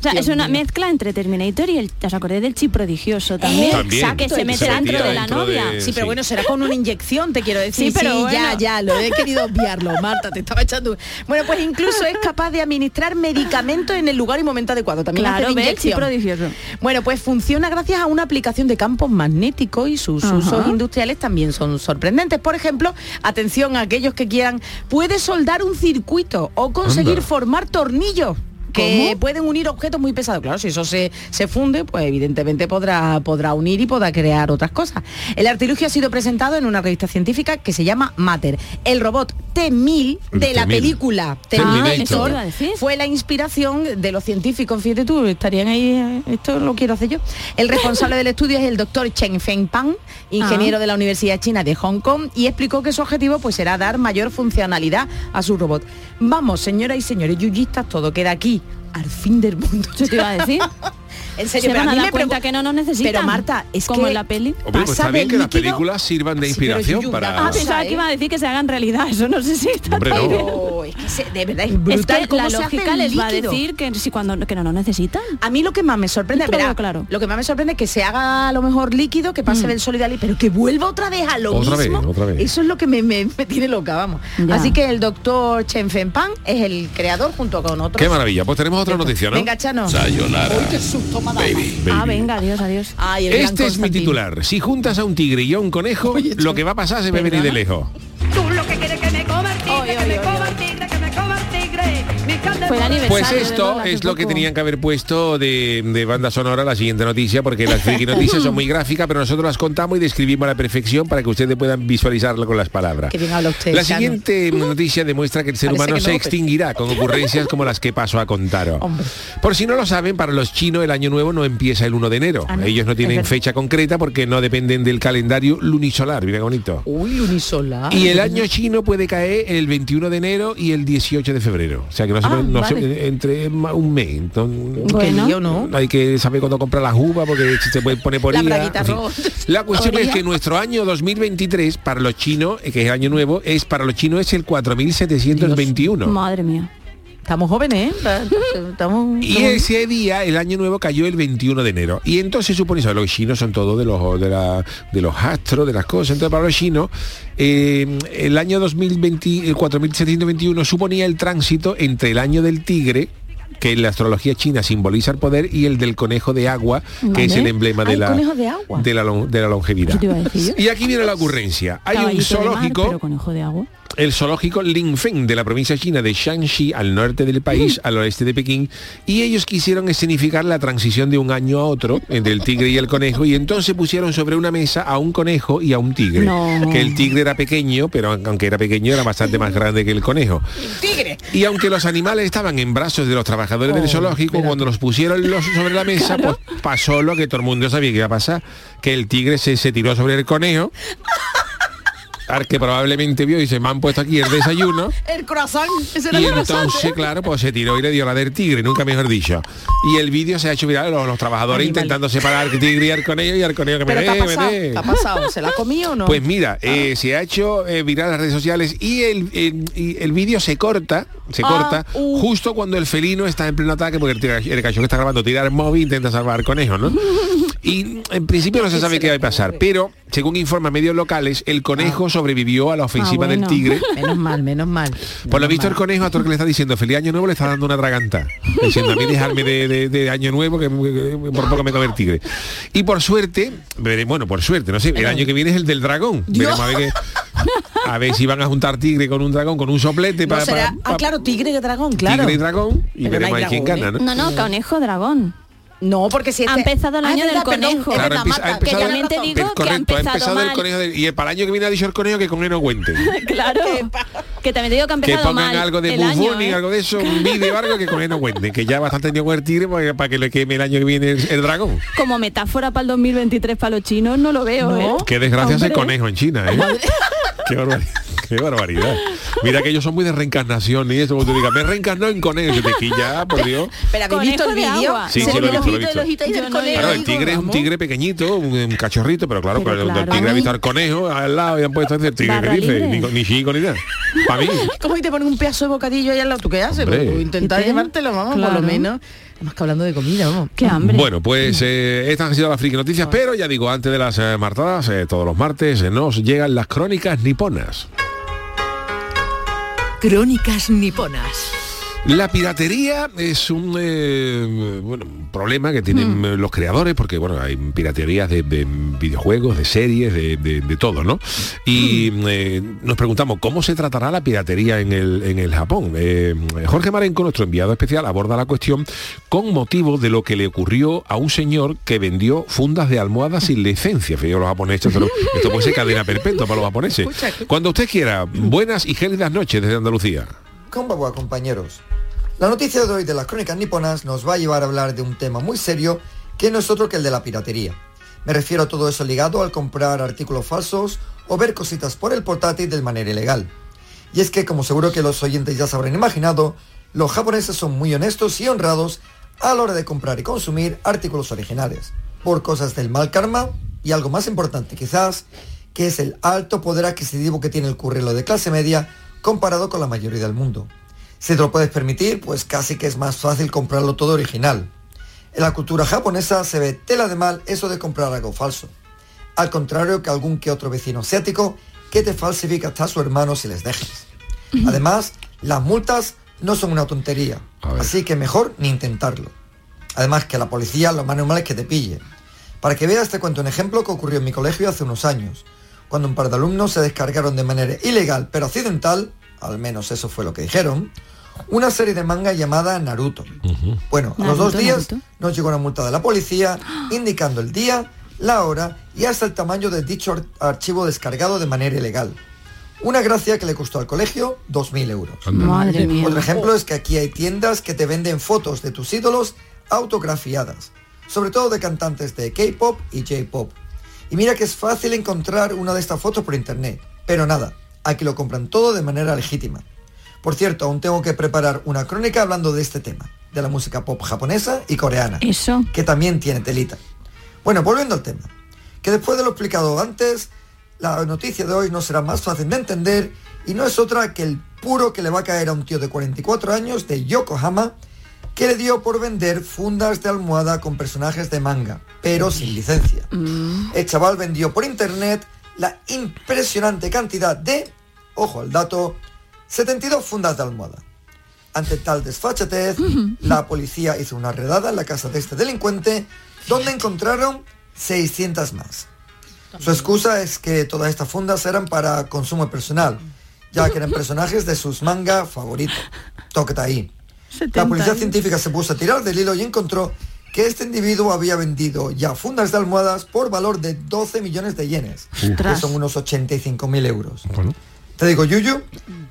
O sea, es una mío. mezcla entre Terminator y el, ¿os acordáis del chip prodigioso también? También. que se mete dentro de la dentro novia. de- Sí, pero Sí. bueno, será con una inyección, te quiero decir. Sí, pero ya, bueno. ya, lo he querido obviarlo, Marta, te estaba echando. Bueno, pues incluso es capaz de administrar medicamentos en el lugar y momento adecuado. También hace Claro, inyección. prodigioso. Bueno, pues funciona gracias a una aplicación de campos magnéticos y sus Ajá. usos industriales también son sorprendentes. Por ejemplo, atención a aquellos que quieran, puede soldar un circuito o conseguir Anda. formar tornillos que ¿Cómo? pueden unir objetos muy pesados. Claro, si eso se, se funde, pues evidentemente podrá, podrá unir y podrá crear otras cosas. El artilugio ha sido presentado en una revista científica que se llama Matter. El robot T-1000 de la T-1000. película Terminator. Ah, fue la inspiración de los científicos. Fíjate tú, estarían ahí, eh, esto lo quiero hacer yo. El responsable del estudio es el doctor Chen Fengpang, ingeniero Ah. de la Universidad China de Hong Kong, y explicó que su objetivo pues será dar mayor funcionalidad a su robot. Vamos, señoras y señores yuyistas, todo queda aquí. Al fin del mundo. Eso te iba a decir. En serio, Se pero van a mí dar me cuenta que no nos necesitan. Pero Marta, es como que en la peli. Hombre, pues pasa está bien que las películas sirvan de inspiración para... Ah, pensaba a que ver. iba a decir que se hagan realidad. Eso no sé si está Hombre, tan no. bien. Pero es que se- de verdad es Es brutal que cómo la se hace lógica les va a decir que si cuando que no nos necesitan. A mí lo que más me sorprende, verá, claro. lo que más me sorprende es que se haga a lo mejor líquido, que pase del sólido al líquido, pero que vuelva otra vez a lo Otra vez, mismo. otra vez. Eso es lo que me, me- me tiene loca, vamos. Ya. Así que el doctor Chen Fengpang es el creador junto con otros. Qué maravilla. Pues tenemos otra noticia, ¿no? Venga, Chano. Uy, qué susto Ah, venga, adiós, adiós. Ay, el gran Este es mi titular. Si juntas a un tigre y a un conejo, lo que va a pasar se ve venir de lejos. Fue el aniversario. Pues esto es lo que tenían que haber puesto de, de banda sonora la siguiente noticia, porque las friki noticias son muy gráficas, pero nosotros las contamos y describimos a la perfección para que ustedes puedan visualizarlo con las palabras. Qué bien habla usted, La Chano. siguiente noticia demuestra que el ser Parece humano se pero- extinguirá con ocurrencias como las que paso a contaros. Hombre. Por si no lo saben, para los chinos el año nuevo no empieza el 1 de enero. Ah, ¿no? Ellos no tienen fecha concreta porque no dependen del calendario lunisolar. Mira qué bonito. Uy, unisolar. Y el año chino puede caer el 21 de enero y el 18 de febrero. O sea que no se, Ah, no se- vale. entre un mes. Entonces, Bueno. lío, ¿no? hay que saber cuándo comprar las uvas porque se puede poner por La roja. La cuestión es que nuestro año 2023 para los chinos, eh, que es el año nuevo, es para los chinos es el 4721. Madre mía. Estamos jóvenes, ¿eh? Estamos... Y ese día, el año nuevo cayó el 21 de enero. Y entonces supone eso, los chinos son todos de los de, la- de los astros, de las cosas. Entonces para los chinos, eh, el año 2020, el 4721 suponía el tránsito entre el año del tigre que en la astrología china simboliza el poder y el del conejo de agua, que Vale. es el emblema de la, de agua. de la, de la longevidad. Y aquí viene la ocurrencia. Hay un Caballito de mar, zoológico pero conejo de agua. El zoológico Linfeng de la provincia china de Shanxi al norte del país, al oeste de Pekín, y ellos quisieron escenificar la transición de un año a otro entre el tigre y el conejo y entonces pusieron sobre una mesa a un conejo y a un tigre. No. Que el tigre era pequeño, pero aunque era pequeño era bastante más grande que el conejo. tigre. Y aunque los animales estaban en brazos de los trabajadores del Oh, zoológico, cuando los pusieron los sobre la mesa, pues pasó lo que todo el mundo sabía que iba a pasar, que el tigre se, se tiró sobre el conejo al que probablemente vio y se me han puesto aquí el desayuno. El croissant. Ese Y el entonces, ¿eh? claro, pues se tiró y le dio la del tigre, nunca mejor dicho. Y el vídeo se ha hecho viral, los, los trabajadores Animal. intentando separar al tigre y al conejo y al conejo que me Pero ¿qué dé, ha me dé. ¿Qué ha pasado? ¿Se la ha comido o no? Pues mira, eh, se ha hecho eh, viral las redes sociales y el, el- el vídeo se corta, se Ah, corta uh. justo cuando el felino está en pleno ataque porque el, el cachorro que está grabando tira el móvil e intenta salvar al conejo, ¿no? Y en principio no se sabe qué va a pasar, pero según informan medios locales, el conejo sobrevivió a la ofensiva Ah, del tigre. Menos mal, menos mal. Por lo visto el conejo a todo el que le está diciendo feliz año nuevo le está dando una traganta. Diciendo a mí dejarme de, de- de año nuevo que, que por poco me come el tigre. Y por suerte, bueno, por suerte, no sé, el año que viene es el del dragón. Veremos a ver, qué- a ver si van a juntar tigre con un dragón, con un soplete No para será- ah, claro, tigre y dragón, claro. tigre y dragón y Pero no veremos hay a quién gana, ¿no? No, no, conejo dragón. No, porque si Ha este... empezado el Ah, año es del verdad, perdón, conejo. es Claro, ha ha empezado- Que también te digo Es que ha correcto, ha empezado empezado el mal. conejo del- y para el año que viene ha dicho el conejo que con él no cuente. claro. Que también te digo que ha Que empezado pongan mal algo de bufón y ¿eh? algo de eso, un vídeo algo que con él no cuenten, que ya bastante tenido con el tigre para, para que le queme el año que viene el, el dragón. Como metáfora para el 2023 para los chinos no lo veo, No. ¿eh? Qué desgracia ese conejo en China, ¿eh? qué, barbaridad, qué barbaridad. Mira que ellos son muy de reencarnación y eso, como tú digas, me reencarnó en conejo, te quilla, por Dios. Pero ¿habéis visto el vídeo? Sí, Se sí, ve lo he el visto, lo he visto. Claro, tigre es un tigre pequeñito, un, un cachorrito, pero claro, el tigre ha visto al conejo al lado y han puesto el tigre que dice, ni, chico ni nada. Para mí. ¿Cómo y te ponen un pedazo de bocadillo ahí al lado? ¿Tú qué haces? Pues intentar llevártelo, vamos, por lo menos. Además que hablando de comida, vamos. Qué hambre. Bueno, pues eh, estas han sido las friki noticias, pero ya digo, antes de las eh, martadas, eh, todos los martes eh, nos llegan las crónicas niponas. Crónicas niponas. La piratería es un, eh, bueno, un problema que tienen eh, los creadores, porque bueno, hay piraterías de, de videojuegos, de series, de, de- de todo, ¿no? Y eh, nos preguntamos, ¿cómo se tratará la piratería en el, en el Japón? Eh, Jorge Marenco, nuestro enviado especial, aborda la cuestión con motivo de lo que le ocurrió a un señor que vendió fundas de almohadas sin licencia. Fíjate, los japoneses, pero esto puede ser cadena perpetua para los japoneses. Cuando usted quiera, buenas y gélidas noches desde Andalucía. Compañeros. La noticia de hoy de las crónicas niponas nos va a llevar a hablar de un tema muy serio que no es otro que el de la piratería. Me refiero a todo eso ligado al comprar artículos falsos o ver cositas por el portátil de manera ilegal. Y es que, como seguro que los oyentes ya se habrán imaginado, los japoneses son muy honestos y honrados a la hora de comprar y consumir artículos originales, por cosas del mal karma y algo más importante quizás, que es el alto poder adquisitivo que tiene el currelo de clase media comparado con la mayoría del mundo. Si te lo puedes permitir, pues casi que es más fácil comprarlo todo original. En la cultura japonesa se ve tela de mal eso de comprar algo falso. Al contrario que algún que otro vecino asiático que te falsifica hasta a su hermano si les dejas. Además, las multas no son una tontería, así que mejor ni intentarlo. Además que la policía lo más normal es que te pille. Para que veas te cuento un ejemplo que ocurrió en mi colegio hace unos años, cuando un par de alumnos se descargaron de manera ilegal pero accidental, al menos eso fue lo que dijeron, una serie de manga llamada Naruto. Bueno, a los dos Naruto, días Naruto. nos llegó una multa de la policía indicando el día, la hora y hasta el tamaño de dicho ar- archivo descargado de manera ilegal. Una gracia que le costó al colegio 2.000 euros. Madre mía. Otro ejemplo es que aquí hay tiendas que te venden fotos de tus ídolos autografiadas, sobre todo de cantantes de K-pop y J-pop. Y mira que es fácil encontrar una de estas fotos por internet, pero nada, aquí lo compran todo de manera legítima. Por cierto, aún tengo que preparar una crónica hablando de este tema, de la música pop japonesa y coreana, Eso. que también tiene telita. Bueno, volviendo al tema, que después de lo explicado antes, la noticia de hoy no será más fácil de entender y no es otra que el puro que le va a caer a un tío de 44 años de Yokohama que le dio por vender fundas de almohada con personajes de manga, pero sin licencia. El chaval vendió por internet la impresionante cantidad de, ojo al dato, 72 fundas de almohada. Ante tal desfachatez, la policía hizo una redada en la casa de este delincuente, donde encontraron 600 más. Su excusa es que todas estas fundas eran para consumo personal, ya que eran personajes de sus manga favoritos. Tóquete ahí. La policía científica se puso a tirar del hilo y encontró que este individuo había vendido ya fundas de almohadas por valor de 12 millones de yenes, que son unos 85 mil euros. Bueno. Te digo, Yuyu,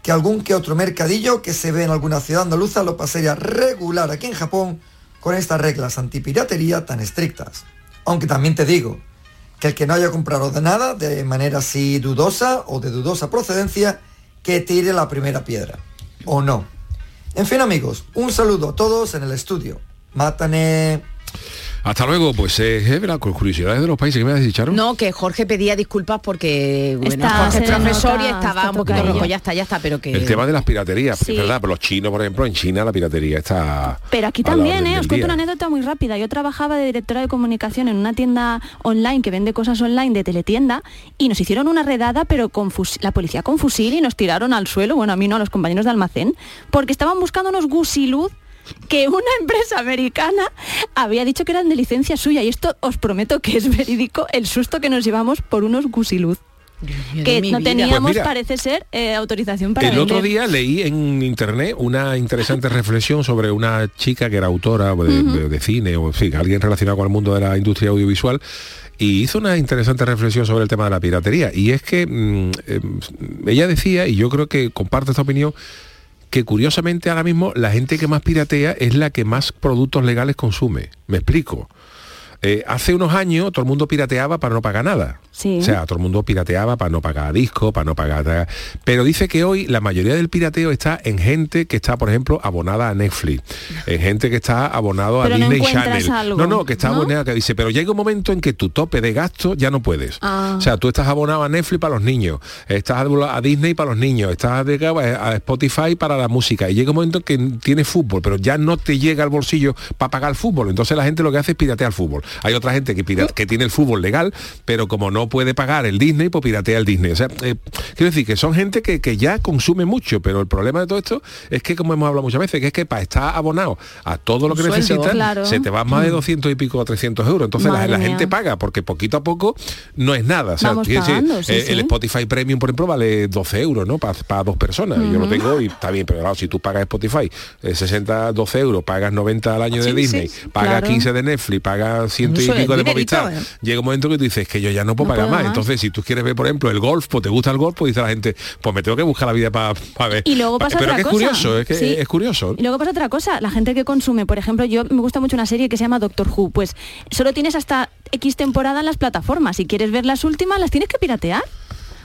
que algún que otro mercadillo que se ve en alguna ciudad andaluza lo pasaría regular aquí en Japón con estas reglas antipiratería tan estrictas. Aunque también te digo que el que no haya comprado de nada, de manera así dudosa o de dudosa procedencia, que tire la primera piedra. ¿O no? En fin amigos, un saludo a todos en el estudio. Mátane. Hasta luego, pues eh, es verdad, con curiosidades de los países que me has dicho, No, que Jorge pedía disculpas porque bueno, Está- Jorge es profesor y estaba un poquito rojo. Ya está, ya está, pero que... El tema de las piraterías, Sí. es verdad, pero los chinos, por ejemplo, en China la piratería está... Pero aquí también, ¿eh? Os cuento una anécdota muy rápida. Yo trabajaba de directora de comunicación en una tienda online que vende cosas online de teletienda y nos hicieron una redada, pero con la policía con fusil y nos tiraron al suelo, bueno, a mí no, a los compañeros de almacén, porque estaban buscando unos gusiluz que una empresa americana había dicho que eran de licencia suya y esto os prometo que es verídico el susto que nos llevamos por unos gusiluz que no teníamos Pues mira, parece ser eh, autorización para El otro día leí en internet una interesante reflexión sobre una chica que era autora de, de- de cine o en fin, alguien relacionado con el mundo de la industria audiovisual y hizo una interesante reflexión sobre el tema de la piratería. Y es que mm, eh, ella decía y yo creo que comparto esta opinión que curiosamente ahora mismo la gente que más piratea es la que más productos legales consume. Me explico. Eh, hace unos años todo el mundo pirateaba para no pagar nada. Sí. O sea, todo el mundo pirateaba para no pagar disco, para no pagar... Pero dice que hoy la mayoría del pirateo está en gente que está, por ejemplo, abonada a Netflix, en gente que está abonado a Pero Disney Channel. algo, no, no, que está ¿no? abonada, que dice, pero llega un momento en que tu tope de gasto ya no puedes. Ah. O sea, tú estás abonado a Netflix para los niños, estás abonado a Disney para los niños, estás a Spotify para la música y llega un momento que tienes fútbol, pero ya no te llega al bolsillo para pagar el fútbol. Entonces la gente lo que hace es piratear el fútbol. Hay otra gente que, pira- que tiene el fútbol legal, pero como no puede pagar el Disney, pues piratea el Disney. O sea, eh, quiero decir que son gente que, que ya consume mucho, pero el problema de todo esto es que, como hemos hablado muchas veces, que es que para estar abonado a todo lo que sueldo, necesitas, claro. se te va más de 200 y pico a 300 euros. Entonces la, la gente paga, porque poquito a poco no es nada. O sea, Vamos quiero decir, pagando, sí, eh, el. Spotify Premium, por ejemplo, vale 12 euros, ¿no? Para dos personas. Yo lo tengo y está bien, pero claro, si tú pagas Spotify eh, 60, 12 euros, pagas 90 al año de Sí, Disney, pagas claro. 15 de Netflix, pagas ciento y pico de Movistar. ¿eh? Llega un momento que tú dices que yo ya no puedo Más. más. Entonces, si tú quieres ver, por ejemplo, el golf, pues te gusta el golf, pues dice la gente, pues me tengo que buscar la vida para ver. Y luego pasa otra es cosa. curioso, es que Sí. es curioso. Y luego pasa otra cosa, la gente que consume, por ejemplo, yo me gusta mucho una serie que se llama Doctor Who, pues solo tienes hasta X temporada en las plataformas. Si quieres ver las últimas, las tienes que piratear.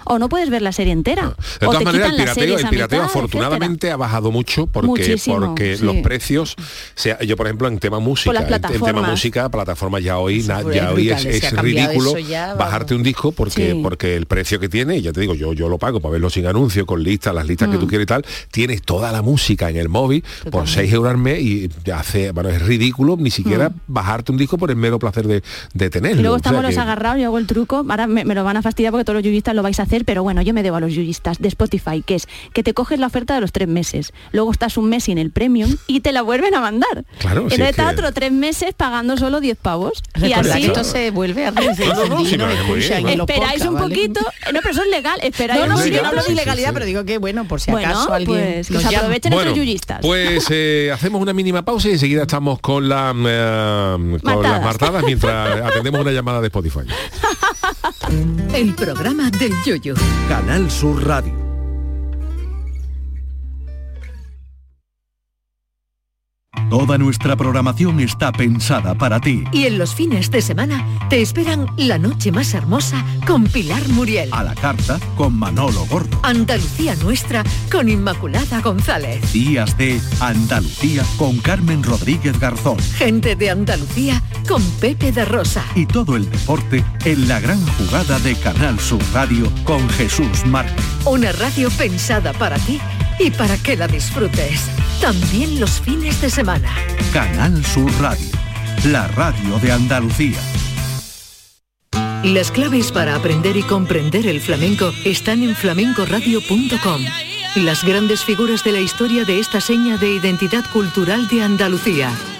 O no puedes ver la serie entera. De o todas te maneras, el quitan pirateo, series el a pirateo mitad, afortunadamente ha bajado mucho porque, Muchísimo, porque sí. los precios, o sea, yo por ejemplo en tema música, en- en, tema música, plataformas ya hoy, na- ya es hoy es, ridículo ya, bajarte un disco porque, Sí. porque el precio que tiene, y ya te digo, yo, yo lo pago para verlo sin anuncio, con listas, las listas Mm. que tú quieres y tal, tienes toda la música en el móvil por 6 euros al mes y hace, bueno, es ridículo ni siquiera bajarte un disco por el mero placer de, de tenerlo. Mm. Y luego O sea estamos los que- agarrados, yo hago el truco, ahora me, me lo van a fastidiar porque todos los yuyistas lo vais a hacer, pero bueno, yo me debo a los yuyistas de Spotify, que es que te coges la oferta de los tres meses, luego estás un mes sin el premium y te la vuelven a mandar. Claro, si Entonces es estás que- otro tres meses pagando solo 10 pavos. Y así esto se vuelve a esperáis un poquito. No, pero eso es legal, esperáis No, no, sí, yo no hablo de Sí, sí, ilegalidad, sí. pero digo que bueno, por si Bueno, acaso alguien pues que se aprovechen Bueno, yuyistas. pues eh, hacemos una mínima pausa y enseguida estamos con, la, eh, con las Martadas. martadas mientras atendemos una llamada de Spotify. El programa del yoyo. Canal Sur Radio. Toda nuestra programación está pensada para ti. Y en los fines de semana te esperan La Noche Más Hermosa con Pilar Muriel. A la carta con Manolo Gordo. Andalucía Nuestra con Inmaculada González. Días de Andalucía con Carmen Rodríguez Garzón. Gente de Andalucía con Pepe de Rosa. Y todo el deporte en la gran jugada de Canal Sur Radio con Jesús Márquez. Una radio pensada para ti y para que la disfrutes. También los fines de semana. Canal Sur Radio. La radio de Andalucía. Las claves para aprender y comprender el flamenco están en flamencoradio.com. Las grandes figuras de la historia de esta seña de identidad cultural de Andalucía.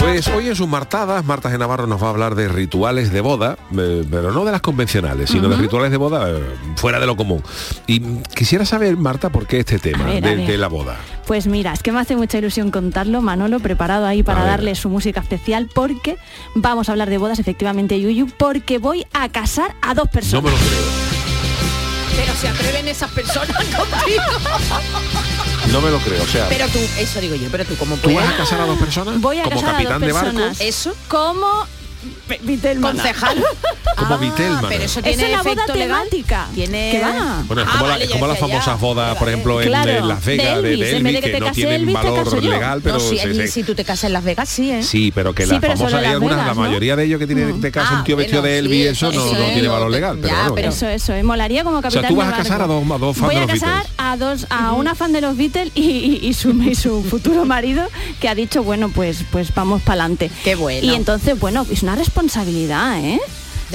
Pues hoy en sus martadas, Marta de Navarro nos va a hablar de rituales de boda, eh, pero no de las convencionales, sino de rituales de boda eh, fuera de lo común. Y quisiera saber, Marta, por qué este tema ver, de, la boda. Pues mira, es que me hace mucha ilusión contarlo, Manolo, preparado ahí para darle su música especial, porque vamos a hablar de bodas, efectivamente, Yuyu, porque voy a casar a dos No personas. me lo creo. Pero se atreven esas personas contigo. No me lo creo. O sea, Pero tú, eso digo yo, pero tú como ¿tú vas a casar a dos personas? Voy a como casar a capitán de barco. Eso. Como Vitelman. Concejal. Como Ah, Vitelman. Pero eso Es tiene una boda efecto legal. Tiene. ¿Qué va? Bueno, es Ah, como, la- vale, es como las famosas bodas, por ejemplo, en, Claro, en Las Vegas, de Elvis, de Elvis, que que, no tienen Elvis, valor legal, pero no, si, allí, se- si tú te casas en Las Vegas, sí, ¿eh? Sí, pero que Sí, las pero famosas, hay Las algunas, Vegas, la ¿no? mayoría de ellos que tienen te casa Ah, un tío vestido de sí, Elvis, eso, eso no, no es. tiene valor legal. Pero Ya, bueno, pero- Eso, eso, me molaría como sea, capitán tú vas a casar a dos- a dos fans Voy de a los casar Beatles. a dos, a una fan de los Beatles y su futuro marido que ha dicho, bueno, pues, pues vamos para adelante. Qué bueno. Y entonces, bueno, es una responsabilidad, ¿eh?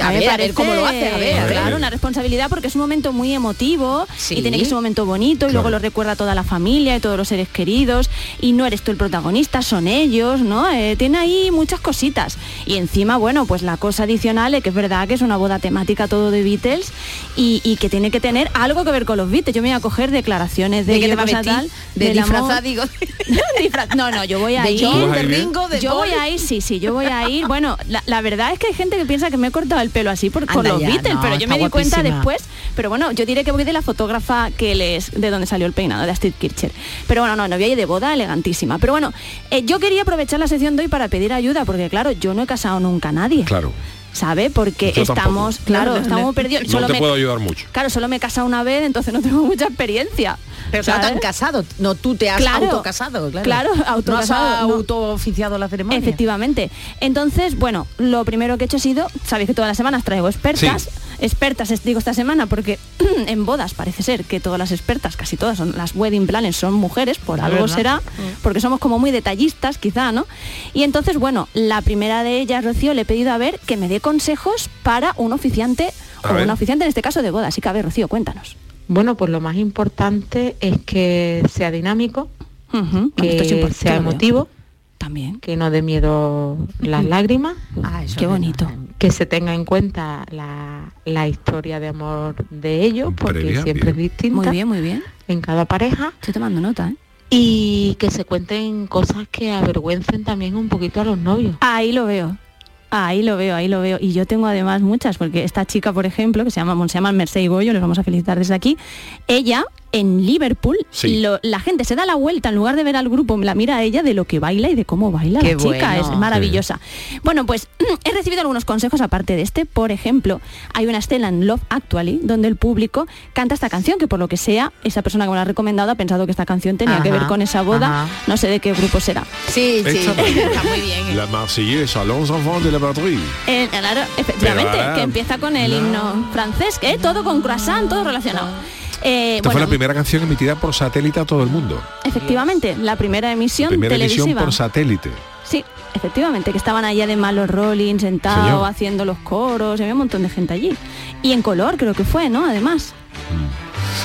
A ver, a ver cómo lo hace, a ver, a ver. Claro, una responsabilidad porque es un momento muy emotivo Sí. y tiene que ser un momento bonito y luego lo recuerda toda la familia y todos los seres queridos y no eres tú el protagonista, son ellos, ¿no? Eh, tiene ahí muchas cositas. Y encima, bueno, pues la cosa adicional es que es verdad que es una boda temática todo de Beatles y, y que tiene que tener algo que ver con los Beatles. Yo me voy a coger declaraciones de, ¿De ellos, tal, De disfrazada, digo. No, no, yo voy a De ir. John, ¿Tú vas a de? Ringo, de Yo Paul. voy a ir, sí, sí, yo voy a ir. Bueno, la, la verdad es que hay gente que piensa que me he cortado el pelo así por, por los ya, Beatles, no, pero yo me di cuenta después. Pero bueno, yo diré que voy de la fotógrafa que les de donde salió el peinado, de Astrid Kircher. Pero bueno, no, no voy a ir de boda elegantísima. Pero bueno, eh, yo quería aprovechar la sesión de hoy para pedir ayuda, porque claro, yo no he casado nunca a nadie. Claro. ¿Sabe? Porque Yo estamos, tampoco. claro, estamos perdidos. No Solo te me- puedo ayudar mucho. Claro, solo me he casado una vez, entonces no tengo mucha experiencia. Pero te ¿sabes? han casado, no tú te has Claro. autocasado, claro. Claro, autocasado, No has no. autooficiado la ceremonia. Efectivamente. Entonces, bueno, lo primero que he hecho ha sido, sabéis que todas las semanas traigo expertas, Sí. Expertas digo esta semana porque en bodas parece ser que todas las expertas, casi todas son las wedding planners son mujeres, por Es algo verdad. será, porque somos como muy detallistas quizá, ¿no? Y entonces, bueno, la primera de ellas, Rocío, le he pedido a ver que me dé consejos para un oficiante A o ver. una oficiante en este caso de boda. Así que a ver, Rocío, cuéntanos. Bueno, pues lo más importante es que sea dinámico, esto es que importante, sea emotivo, También. que no dé miedo las lágrimas, Ah, eso Qué bonito. verdad. Que se tenga en cuenta la, la historia de amor de ellos, porque Previa, siempre bien. es distinta Muy bien, muy bien. en cada pareja, Estoy tomando nota, ¿eh? y que se cuenten cosas que avergüencen también un poquito a los novios. Ahí lo veo. Ahí lo veo, ahí lo veo. Y yo tengo además muchas, porque esta chica, por ejemplo, que se llama, se llama Mercedes Goyo, les vamos a felicitar desde aquí, ella en Liverpool, Sí. lo- la gente se da la vuelta, en lugar de ver al grupo, la mira a ella de lo que baila y de cómo baila Qué la chica, bueno. es maravillosa. Bueno, pues he recibido algunos consejos aparte de este. Por ejemplo, hay una escena en Love Actually donde el público canta esta canción, que por lo que sea, esa persona que me la ha recomendado ha pensado que esta canción tenía que ver con esa boda. ajá. No sé de qué grupo será. Sí, sí, Esta- está muy bien. La Marseillaise a los enfants de la patrie. Eh, claro, efectivamente, Pero que empieza con el himno francés, que todo con croissant, todo relacionado. Eh, Esta fue la primera canción emitida por satélite a todo el mundo. efectivamente, la primera emisión Primera televisiva. emisión por satélite. Sí, efectivamente, que estaban allá de malos Rolling sentados Señor. haciendo los coros, y había un montón de gente allí. Y en color creo que fue, ¿no? Además.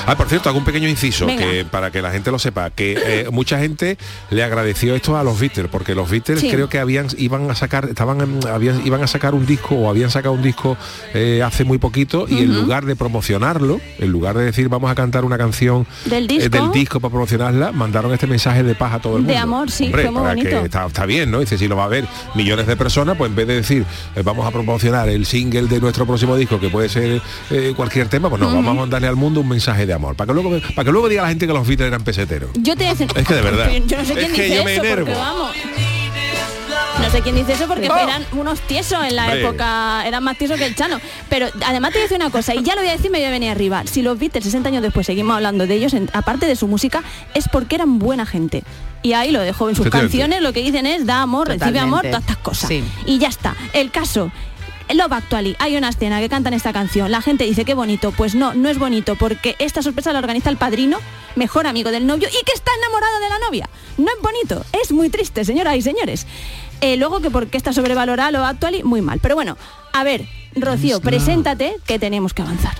Ah, por cierto, hago un pequeño inciso que para que la gente lo sepa, que eh, mucha gente le agradeció esto a los Beatles, porque los Beatles Sí. creo que habían iban a sacar, estaban habían, iban a sacar un disco o habían sacado un disco eh, hace muy poquito y en lugar de promocionarlo, en lugar de decir vamos a cantar una canción Del eh, disco. del disco para promocionarla, mandaron este mensaje de paz a todo el De mundo. amor, sí, Hombre, fue muy para que está, está bien, ¿no? Dice, si lo va a ver millones de personas, pues en vez de decir vamos a promocionar el single de nuestro próximo disco, que puede ser cualquier tema, pues no, vamos a mandarle al mundo un mensaje de amor. Para que luego, para que luego diga la gente que los Beatles eran peseteros. Yo te voy a decir- Es que de verdad. Yo no sé quién Es que dice yo me eso, porque vamos. No sé quién dice eso porque Oh. eran unos tiesos en la Hombre. época, eran más tiesos que el Chano. Pero además te voy a decir una cosa, y ya lo voy a decir, me voy a venir arriba. Si los Beatles 60 años después seguimos hablando de ellos, en- aparte de su música, es porque eran buena gente. Y ahí lo dejo en sus Efectivamente. canciones, lo que dicen es da amor, recibe amor, Totalmente. todas estas cosas. Sí. Y ya está. El caso. Love Actually, hay una escena que cantan esta canción. La gente dice qué bonito. Pues no, no es bonito porque esta sorpresa la organiza el padrino, mejor amigo del novio y que está enamorado de la novia. No es bonito, es muy triste, señoras y señores. Eh, luego que porque está sobrevalorada Love Actually, muy mal. Pero bueno, a ver, Rocío, preséntate que tenemos que avanzar.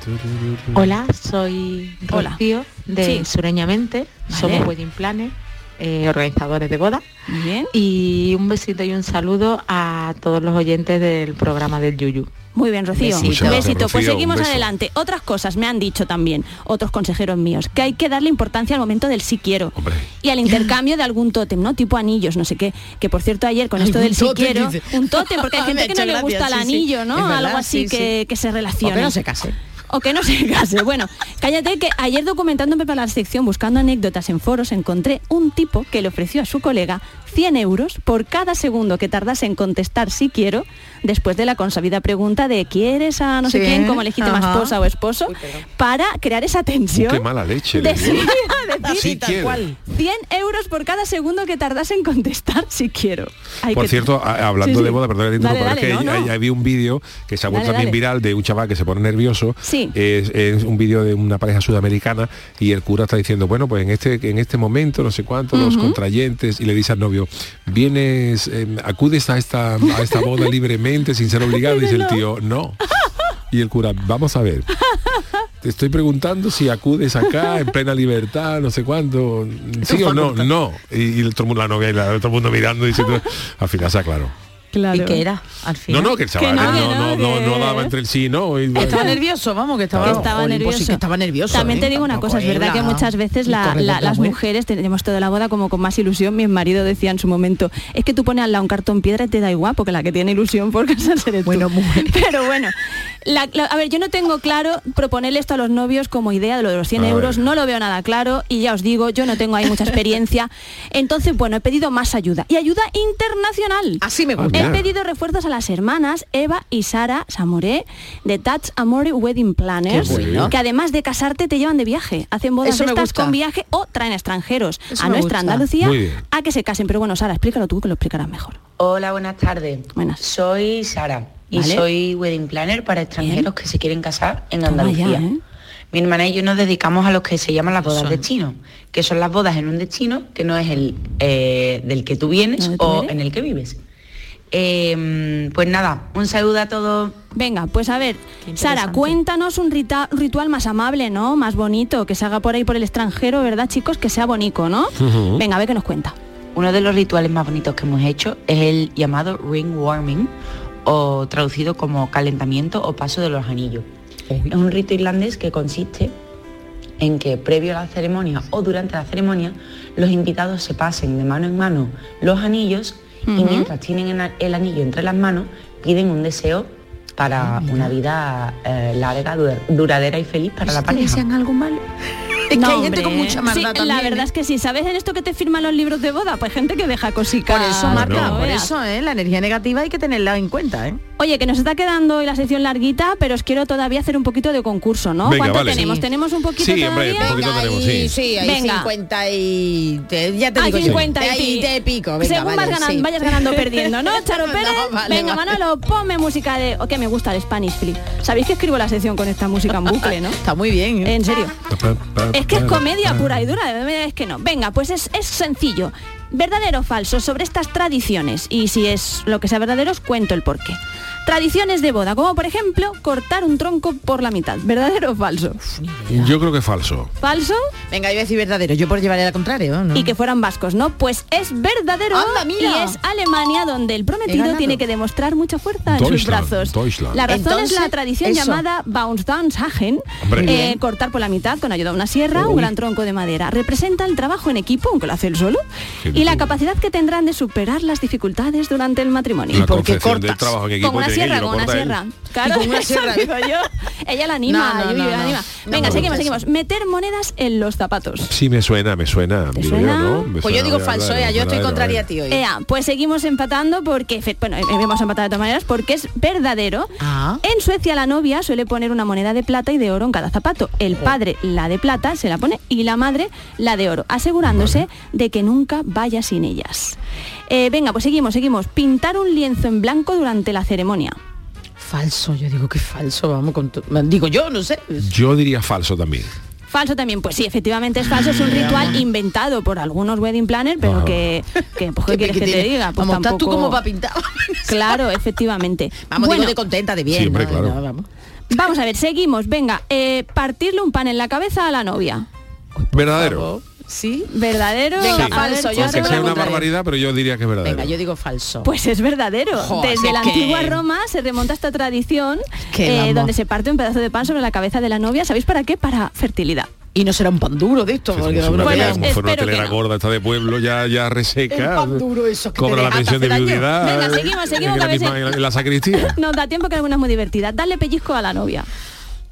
Hola, soy Hola. Rocío de Sí. Sureñamente. Vale. Somos Wedding Planners, eh, organizadores de boda. Bien. Y un besito y un saludo a todos los oyentes del programa del Yuyu. Muy bien, Rocío. Besito. Gracias, Besito. Pues Rocío, seguimos adelante. Otras cosas me han dicho también otros consejeros míos, que hay que darle importancia al momento del sí quiero. Hombre. Y al intercambio de algún tótem, ¿no? Tipo anillos, no sé qué. Que por cierto ayer con esto del sí tótem, quiero, dice. un tótem, porque hay gente que no le gusta gracia, el sí, anillo, ¿no? Verdad, Algo así sí, que, sí. que se O que no se case. O que no se case. Bueno, cállate que ayer documentándome para la sección buscando anécdotas en foros encontré un tipo que le ofreció a su colega 100 euros por cada segundo que tardase en contestar si quiero después de la consabida pregunta de ¿quieres a no sé quién como legítima ajá. esposa o esposo? para crear esa tensión. Qué mala leche. de sí, decir Sí quiero. 100 euros por cada segundo que tardase en contestar si quiero. Hay Por que- cierto, a- hablando de boda, perdón, Dale, pero es que dale, no, hay- había un vídeo que se ha vuelto Dale, también dale. viral de un chaval que se pone nervioso. Sí. Es, es un vídeo de una pareja sudamericana y el cura está diciendo, bueno, pues en este, en este momento, no sé cuánto, los contrayentes, y le dice al novio, vienes, eh, acudes a esta, a esta boda libremente, sin ser obligado, y dice el tío, no. Y el cura, vamos a ver. Te estoy preguntando si acudes acá en plena libertad, no sé cuánto. Sí o no, no. Y, el la novia y la- todo el mundo mirando y diciendo, al final se aclaró. Claro. ¿Y qué era? Al No, final. no, que el chaval no, no, que no, no, no, no daba entre el sí y no. y- Estaba nervioso, vamos, que estaba, estaba pues nervioso. sí que estaba nervioso. También ¿eh? te digo una cosa, es verdad era que muchas veces las mujeres tenemos toda la boda como con más ilusión. Mi marido decía en su momento, es que tú pones al lado un cartón piedra y te da igual, porque la que tiene ilusión por casarse eres tú. Bueno, mujer. Pero bueno, la- la- a ver, yo no tengo claro proponerle esto a los novios como idea de lo de los 100 A ver. euros, no lo veo nada claro y ya os digo, yo no tengo ahí mucha experiencia. Entonces, bueno, he pedido más ayuda y ayuda internacional. Así me gusta. He pedido refuerzos a las hermanas Eva y Sara Samoré de Touch Amore Wedding Planners, que además de casarte te llevan de viaje, hacen bodas Eso me estas gusta. con viaje o traen extranjeros Eso a nuestra gusta. Andalucía a que se casen. Pero bueno, Sara, explícalo tú que lo explicarás mejor. Hola, buenas tardes. Buenas. Soy Sara y Vale. soy wedding planner para extranjeros que se quieren casar en Andalucía. ya, ¿eh? Mi hermana y yo nos dedicamos a lo que se llaman las bodas de destino, que son las bodas en un destino que no es el eh, del que tú vienes ¿Donde tú o eres? en el que vives. Eh, pues nada, un saludo a todos. Venga, pues a ver, Sara, cuéntanos un, rita- ritual más amable, ¿no? Más bonito, que se haga por ahí por el extranjero, ¿verdad, chicos? Que sea bonito, ¿no? Venga, a ver qué nos cuenta. Uno de los rituales más bonitos que hemos hecho es el llamado ring warming o traducido como calentamiento o paso de los anillos. Es un rito irlandés que consiste en que previo a la ceremonia o durante la ceremonia los invitados se pasen de mano en mano los anillos y mientras tienen el- anillo entre las manos piden un deseo para una vida eh, larga, dura- duradera y feliz para la pareja. algo malo? Es que No, hay gente con hombre. mucha maldad Sí, también. La verdad ¿eh? es que sí, ¿sabes en esto que te firman los libros de boda? Pues gente que deja cositas. Por eso, Marta, no por eso, ¿eh? La energía negativa hay que tenerla en cuenta, ¿eh? Oye, que nos está quedando hoy la sección larguita, pero os quiero todavía hacer un poquito de concurso, ¿no? Venga, ¿Cuánto vale. tenemos? Sí. ¿Tenemos un poquito Sí, hombre, todavía? un poquito tenemos, sí. sí, hay Venga. 50 y... te- ya te Hay digo yo. 50 y te pico, venga, Según vale, vas ganando- sí. vayas ganando o perdiendo, ¿no, Charo No, Pérez? vale, Venga, vale. Manolo, ponme música de... O que me gusta el Spanish Flip. ¿Sabéis que escribo la sección con esta música en bucle, no? Está muy bien, ¿eh? En serio. Es que es comedia pura y dura, es que no. Venga, pues es, es sencillo. Verdadero o falso sobre estas tradiciones. Y si es lo que sea verdadero, os cuento el porqué. Tradiciones de boda, como por ejemplo cortar un tronco por la mitad. ¿Verdadero o falso? Yo creo que es falso. ¿Falso? Venga, yo voy a decir verdadero, yo por llevaré al contrario, ¿no? Y que fueran vascos, ¿no? Pues es verdadero Anda, mira. y es Alemania donde el prometido tiene que demostrar mucha fuerza en sus brazos. Deutschland. La razón es la tradición eso. llamada Baumstanshagen, Hombre. eh, cortar por la mitad con ayuda de una sierra, un gran tronco de madera. Representa el trabajo en equipo, aunque lo hace él solo, Qué y la capacidad que tendrán de superar las dificultades durante el matrimonio. La por qué concepción del cortas? trabajo en equipo Con una sierra, con una sierra. Claro, Y con una sierra. digo yo. Ella la anima, No, no, Yuyu, no, la anima. Venga, seguimos, seguimos. Meter monedas en los zapatos. Sí, me suena, me suena. ¿Te suena? yo, ¿no? Me Pues yo digo falso, Ea, yo estoy contraria eh. a ti hoy. Ea, pues seguimos empatando porque, bueno, eh, vamos a empatar de todas maneras porque es verdadero. Ah. En Suecia la novia suele poner una moneda de plata y de oro en cada zapato. El padre la de plata se la pone y la madre la de oro, asegurándose de que nunca vaya sin ellas. Eh, venga, pues seguimos, seguimos. Pintar un lienzo en blanco durante la ceremonia. Falso, yo digo que falso, vamos con tu- Digo yo, no sé. Yo diría falso también. Falso también, pues sí, efectivamente es falso, es un ritual inventado por algunos wedding planners, pero que, que pues, ¿qué ¿Qué quieres que te diga? Pues vamos, tú como para pintar. Claro, efectivamente. Vamos, bueno, digo de contenta, de bien. Sí, hombre, ¿no? claro. No, vamos. vamos a ver, seguimos. Venga, eh, partirle un pan en la cabeza a la novia. Verdadero. ¿Sí? ¿Verdadero? Venga, ver, falso, yo. Aunque sea la una barbaridad, pero yo diría que es verdadero. Venga, yo digo falso. Pues es verdadero. Joder, Desde la que- antigua Roma se remonta esta tradición Que eh, donde se parte un pedazo de pan sobre la cabeza de la novia. ¿Sabéis para qué? Para fertilidad. Y no será un pan duro de esto. Sí, porque una Bueno, telera- como una telera no. gorda esta de pueblo ya, ya El reseca. pan duro eso que te Cobra la pensión de viudidad. Venga, seguimos, seguimos, en la, a veces- misma- en la sacristía. Nos da tiempo que alguna es muy divertida. Darle pellizco a la novia.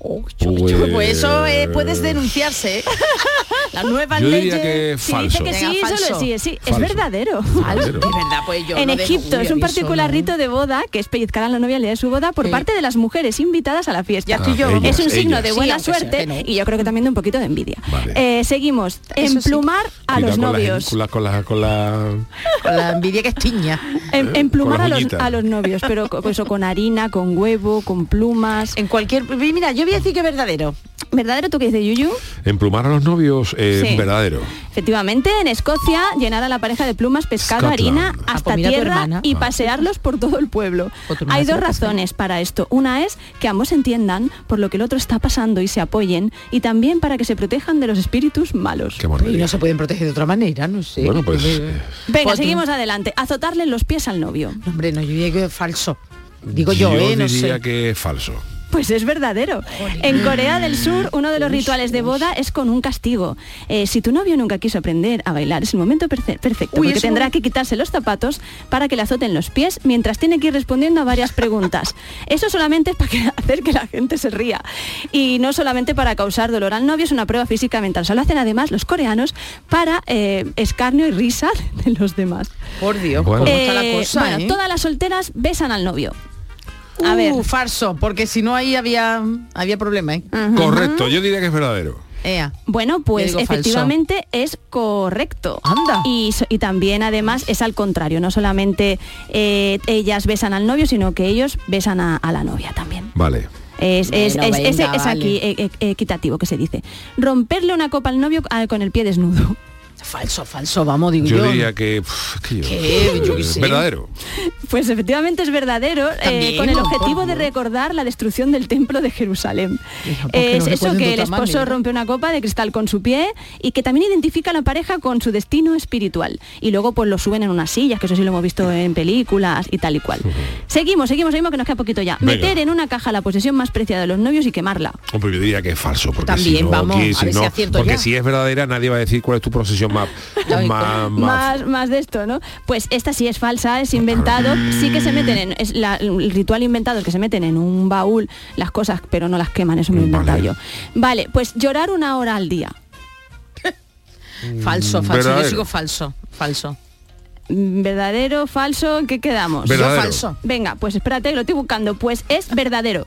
Oh, Pues- pues eso eh, puedes denunciarse. ¿eh? Las nuevas Yo leyes. diría que Si falso. dice que Venga, sí, falso. solo sí, sí. Es Falso. verdadero. Verdadero. De verdad, pues yo en no Egipto es un particular rito de boda que es pellizcar a la novia el día de su boda por Sí. parte de las mujeres invitadas a la fiesta. Ya estoy yo. Ah, ellas, es un signo ellas. de Sí, buena sea suerte no. y yo creo que también de un poquito de envidia. Vale. Eh, seguimos. Eso sí. Emplumar a Cuidado los con la- novios. Con la, con la, con la- Con la envidia que es tiña. Em- emplumar con a los, a los novios, pero co- eso con harina, con huevo, con plumas. En cualquier. Mira, yo voy a decir que es verdadero. ¿Verdadero tú que dices, Yuyu? Emplumar a los novios, eh, Sí. verdadero. Efectivamente, en Escocia, llenar a la pareja de plumas, pescado, Scotland. harina, Ah, pues hasta tierra hermana. y Ah. pasearlos por todo el pueblo. Hay dos razones para esto. Una es que ambos entiendan por lo que el otro está pasando y se apoyen, y también para que se protejan de los espíritus malos. Qué Y no se pueden proteger de otra manera, no sé. Bueno, pues, Eh, Venga, Pues seguimos adelante. Azotarle los pies al novio. no, hombre, no, yo diría que es falso. Digo yo, ¿eh? No diría sé. que es falso. Pues es verdadero. En Corea del Sur, uno de los rituales de boda es con un castigo. Eh, si tu novio nunca quiso aprender a bailar, es el momento perfe- perfecto, Uy, porque tendrá que quitarse los zapatos para que le azoten los pies mientras tiene que ir respondiendo a varias preguntas. Eso solamente es para que- hacer que la gente se ría. Y no solamente para causar dolor al novio, es una prueba física mental. Solo hacen además los coreanos para eh, escarnio y risa de los demás. Por Dios, Bueno. ¿cómo está la Eh, cosa? bueno, eh? todas las solteras besan al novio. A Uh, ver. falso, porque si no ahí había había problema, ¿eh? Correcto, yo diría que es verdadero. Ea. Bueno, pues falso. efectivamente es correcto. Anda. Y, y también además es al contrario, no solamente eh, ellas besan al novio, sino que ellos besan a, a la novia también. Vale. Es, es- Bueno, es- ese venga, es vale. aquí eh, eh, equitativo que se dice. Romperle una copa al novio ah, con el pie desnudo. Falso, falso, vamos, digo yo. Yo diría que, pf, es que yo- ¿Qué? Yo qué eh, sé. verdadero. Pues efectivamente es verdadero, eh, con el objetivo de recordar la destrucción del templo de Jerusalén. Hija, ¿por qué Es no eso que el esposo manera? rompe una copa de cristal con su pie y que también identifica a la pareja con su destino espiritual. Y luego pues lo suben en unas sillas, que eso sí lo hemos visto en películas y tal y cual. Seguimos, seguimos, seguimos, que nos queda poquito ya. Venga. Meter en una caja la posesión más preciada de los novios y quemarla. Hombre, yo diría que es falso. Porque También, si no, vamos, aquí, a si ver si no- acierto porque ya. si es verdadera, nadie va a decir cuál es tu procesión más, más, más- Más, más de esto, ¿no? Pues esta sí es falsa, es inventado, sí que se meten en, es la- el ritual inventado es que se meten en un baúl las cosas, pero no las queman, eso me lo he inventado Vale. yo. Vale, pues llorar una hora al día. Falso, falso. Verdadero. Yo sigo falso, falso. ¿Verdadero, falso? ¿En qué quedamos? Verdadero. Yo falso. Venga, pues espérate, lo estoy buscando. Pues es verdadero.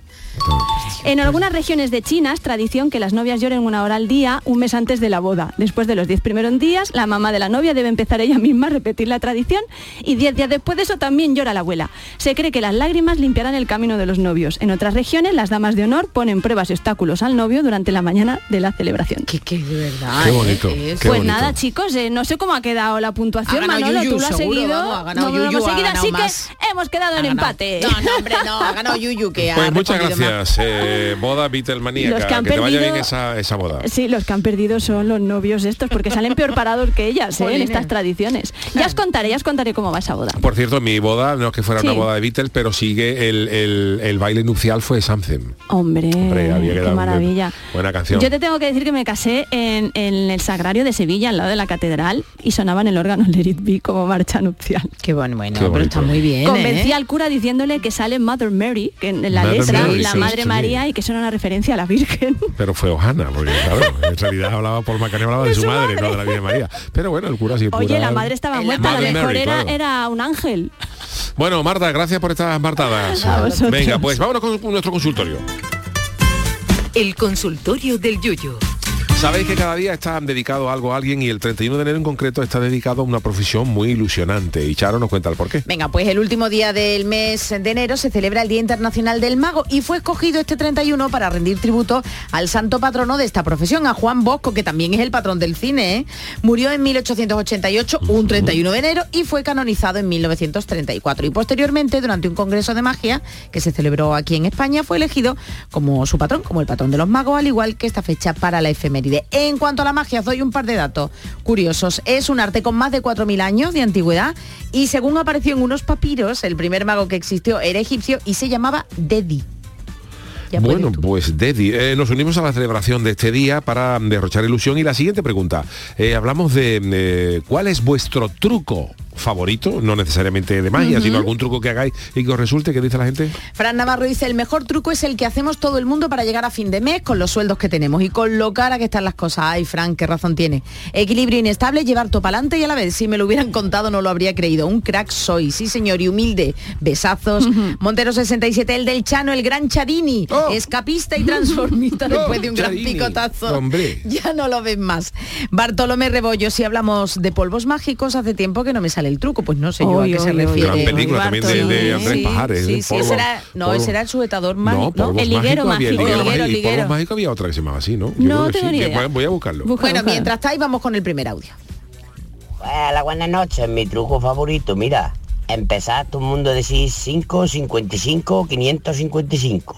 En algunas regiones de China es tradición que las novias lloren una hora al día, un mes antes de la boda. Después de los 10 primeros días, la mamá de la novia debe empezar ella misma a repetir la tradición y 10 días después de eso también llora la abuela. Se cree que las lágrimas limpiarán el camino de los novios. En otras regiones, las damas de honor ponen pruebas y obstáculos al novio durante la mañana de la celebración. De verdad. Qué ¿eh? bonito, qué pues bonito. nada, chicos, eh, no sé cómo ha quedado la puntuación, Manolo, Yuyu, tú lo has seguro, seguido. vamos, ha ganado no, Yuyu, hemos ha seguido, ganado así más. que hemos quedado en empate. No, no, hombre, no, ha ganado Yuyu, que ha Pues muchas gracias, eh, eh, boda Beatlemaníaca. Los que han que te vaya perdido- bien esa, esa boda. Sí, los que han perdido son los novios estos, porque salen peor parados que ellas ¿eh? en estas tradiciones. Ya os contaré, ya os contaré cómo va esa boda. Por cierto, mi boda no es que fuera Sí. una boda de Beatles, pero sigue el, el- el baile nupcial fue Samsem. Hombre, había qué un- maravilla. buena canción. Yo te tengo que decir que me casé en, en el Sagrario de Sevilla, al lado de la catedral, y sonaban el órgano Let It Be como marcha nupcial. Qué bueno, bueno, Qué pero está muy bien. Convencí ¿eh? al cura diciéndole que sale Mother Mary, que en la Mother letra, Mary, la Madre sí. María, y que eso era una referencia a la Virgen. Pero fue Ojana, porque claro, en realidad hablaba por McCartney, hablaba de, su madre, no de la Virgen María. Pero bueno, el cura sí Oye, pura- la madre estaba muerta, a lo mejor Mary, era, claro. era un ángel. Bueno, Marta, gracias por estas martadas. Venga, pues vámonos con nuestro consultorio. El consultorio del Yuyo. Sabéis que cada día está dedicado a algo a alguien y el 31 de enero en concreto está dedicado a una profesión muy ilusionante. Y Charo nos cuenta el porqué. Venga, pues el último día del mes de enero se celebra el Día Internacional del Mago y fue escogido este 31 para rendir tributo al santo patrono de esta profesión, a Juan Bosco, que también es el patrón del cine. ¿eh? Murió en 1888, un 31 de enero, y fue canonizado en 1934. Y posteriormente, durante un congreso de magia que se celebró aquí en España, fue elegido como su patrón, como el patrón de los magos, al igual que esta fecha para la efeméride. En cuanto a la magia, os doy un par de datos curiosos. Es un arte con más de 4.000 años de antigüedad y según apareció en unos papiros, el primer mago que existió era egipcio y se llamaba Dedi. Ya Bueno, pues Dedi, eh, nos unimos a la celebración de este día para derrochar ilusión y la siguiente pregunta. eh, hablamos de eh, cuál es vuestro truco favorito, no necesariamente de magia, sino algún truco que hagáis y que os resulte, ¿qué dice la gente? Fran Navarro dice, el mejor truco es el que hacemos todo el mundo para llegar a fin de mes con los sueldos que tenemos y con lo cara que están las cosas. Ay, Fran, qué razón tiene. Equilibrio inestable, llevar todo para adelante y a la vez, si me lo hubieran contado no lo habría creído. Un crack soy, sí señor, y humilde. Besazos. Montero 67, el del Chano, el gran Charini. Oh. Escapista y transformista después de un gran picotazo. Hombre. Ya no lo ven más. Bartolomé Rebollo, si hablamos de polvos mágicos, hace tiempo que no me sale el truco, pues no sé yo Oy, a qué se oy, oy, refiere. Gran película también de, de Andrés Sí, Pajares. Sí, ¿eh? sí, ese era, no, polvo- ese era el sujetador No, mágico. polvos El liguero mágicos había, el mágico. liguero Liguero, mágico. Liguero. había otra que se llamaba así, ¿no? Yo No tengo sí. ni idea. Voy, voy a buscarlo. Busca, Bueno, busca. mientras estáis, vamos con el primer audio. Hola, buenas noches. Mi truco favorito, mira, empezar todo el mundo a decir 5, 55, 555.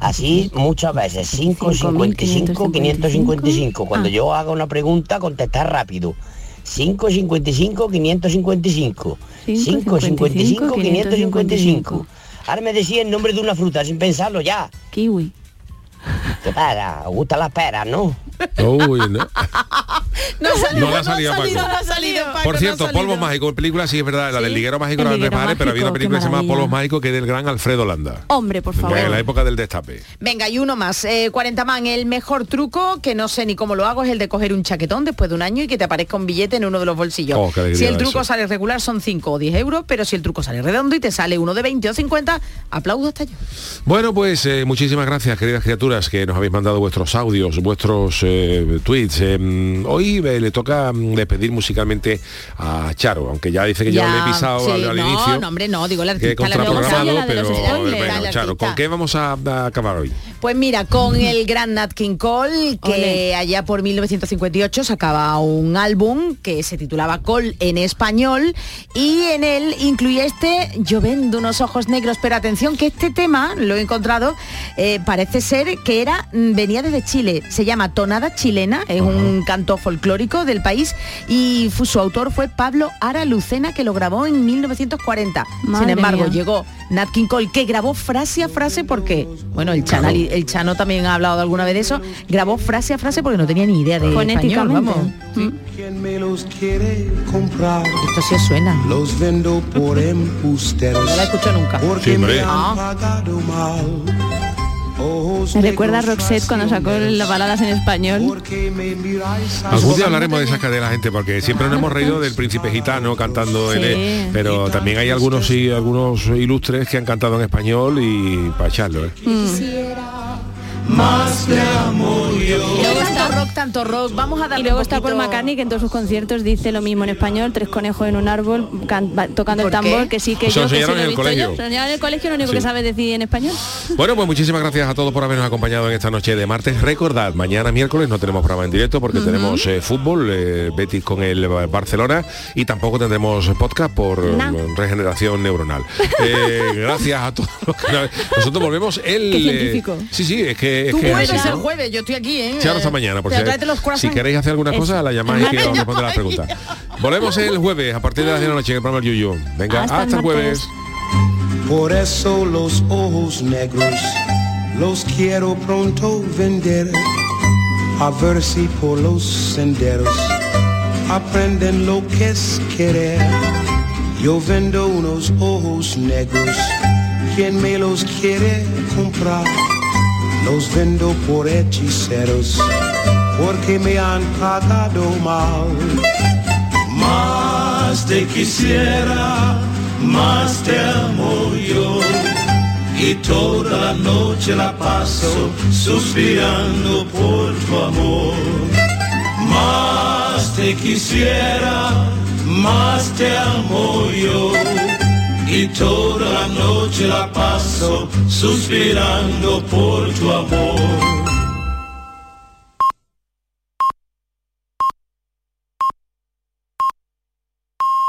Así muchas veces, 5, 55, 555. Cuando Ah. yo haga una pregunta, contestar rápido. 5, 55, 555. 5, 55, 555. Ahora me decía el nombre de una fruta sin pensarlo ya. Kiwi. ¿Qué pasa? ¿Os gustan las peras, no? Uy, no. No, ha salido, No ha salido Paco. no ha salido, Paco, Por no cierto, salido. Polvos Mágicos, película sí es verdad, la del liguero mágico pero había una mágico, película que se llama. Polvos Mágicos que es del gran Alfredo Landa. Hombre, por favor. En la época del destape. Venga, y uno más. Eh, 40 man, el mejor truco, que no sé ni cómo lo hago, es el de coger un chaquetón después de un año y que te aparezca un billete en uno de los bolsillos. Oh, si el truco eso. sale regular son 5 o 10 euros, pero si el truco sale redondo y te sale uno de 20 o 50, aplaudo hasta yo. Bueno, pues eh, muchísimas gracias, queridas criaturas, que nos habéis mandado vuestros audios, vuestros eh, tweets. Eh, hoy eh, le toca mm, despedir musicalmente a Charo, aunque ya dice que yo Ya, le he pisado sí, al, al no, inicio. no, hombre, no, digo que he artista, la contraprogramado, la de los pero bueno, La Charo. ¿con qué vamos a, a acabar hoy? Pues mira, con el gran Nat King Cole, que allá por 1958 sacaba un álbum que se titulaba Cole en español y en él incluía este Yo vendo unos ojos negros, pero atención que este tema, lo he encontrado, eh, parece ser que era mm, venía desde Chile, se llama Tonada Chilena, es un canto folclórico del país y su autor fue Pablo Ara Lucena que lo grabó en 1940. Sin embargo, mía. llegó Nat King Cole que grabó frase a frase porque, bueno, el Chano, el Chano también ha hablado alguna vez de eso, grabó frase a frase porque no tenía ni idea de español, Fonéticamente. vamos. ¿Quién me los quiere comprar? Esto sí suena. Los vendo por embusteros. No la escucho nunca. Porque Sí, hombre. me han pagado mal. Me recuerda a Roxette cuando sacó las baladas en español. Algún día hablaremos de esa cadena de la gente, porque siempre nos hemos reído del príncipe gitano cantando en Sí. él, pero también hay algunos sí, algunos ilustres que han cantado en español y para echarlo, ¿eh? Más te amo yo. Y luego tanto rock, tanto rock. Vamos a darle Y luego un está Paul McCartney que en todos sus conciertos dice lo mismo en español, tres conejos en un árbol can- va- tocando el tambor, que sí que yo que sí enseñaron lo he en el visto colegio. yo. Se enseñaron en el colegio, lo único Sí. que sabe decir en español. Bueno, pues muchísimas gracias a todos por habernos acompañado en esta noche de martes. Recordad, mañana miércoles no tenemos programa en directo porque tenemos eh, fútbol, eh, Betis con el Barcelona y tampoco tendremos podcast por eh, Nah. regeneración neuronal. Eh, gracias a todos. los que nos- Nosotros volvemos el... Qué eh, científico. sí, sí, es que... Es que vuelves así, el jueves, yo estoy aquí, ¿eh? Ahora hasta mañana, por si, queréis hacer alguna Eso. cosa, la llamáis que Ay, os responde las preguntas. Volvemos el jueves a partir de las 10 de la noche en el programa El Yuyu. Venga, Hasta hasta, el jueves. Por eso los ojos negros los quiero pronto vender. A ver si por los senderos aprenden lo que es querer. Yo vendo unos ojos negros. Quien me los quiere comprar? Los vendo por hechiceros porque me han pagado mal. Más te quisiera, más te amo yo. Y toda la noche la paso suspirando por tu amor. Más te quisiera, más te amo yo. Y toda la noche la paso suspirando por tu amor.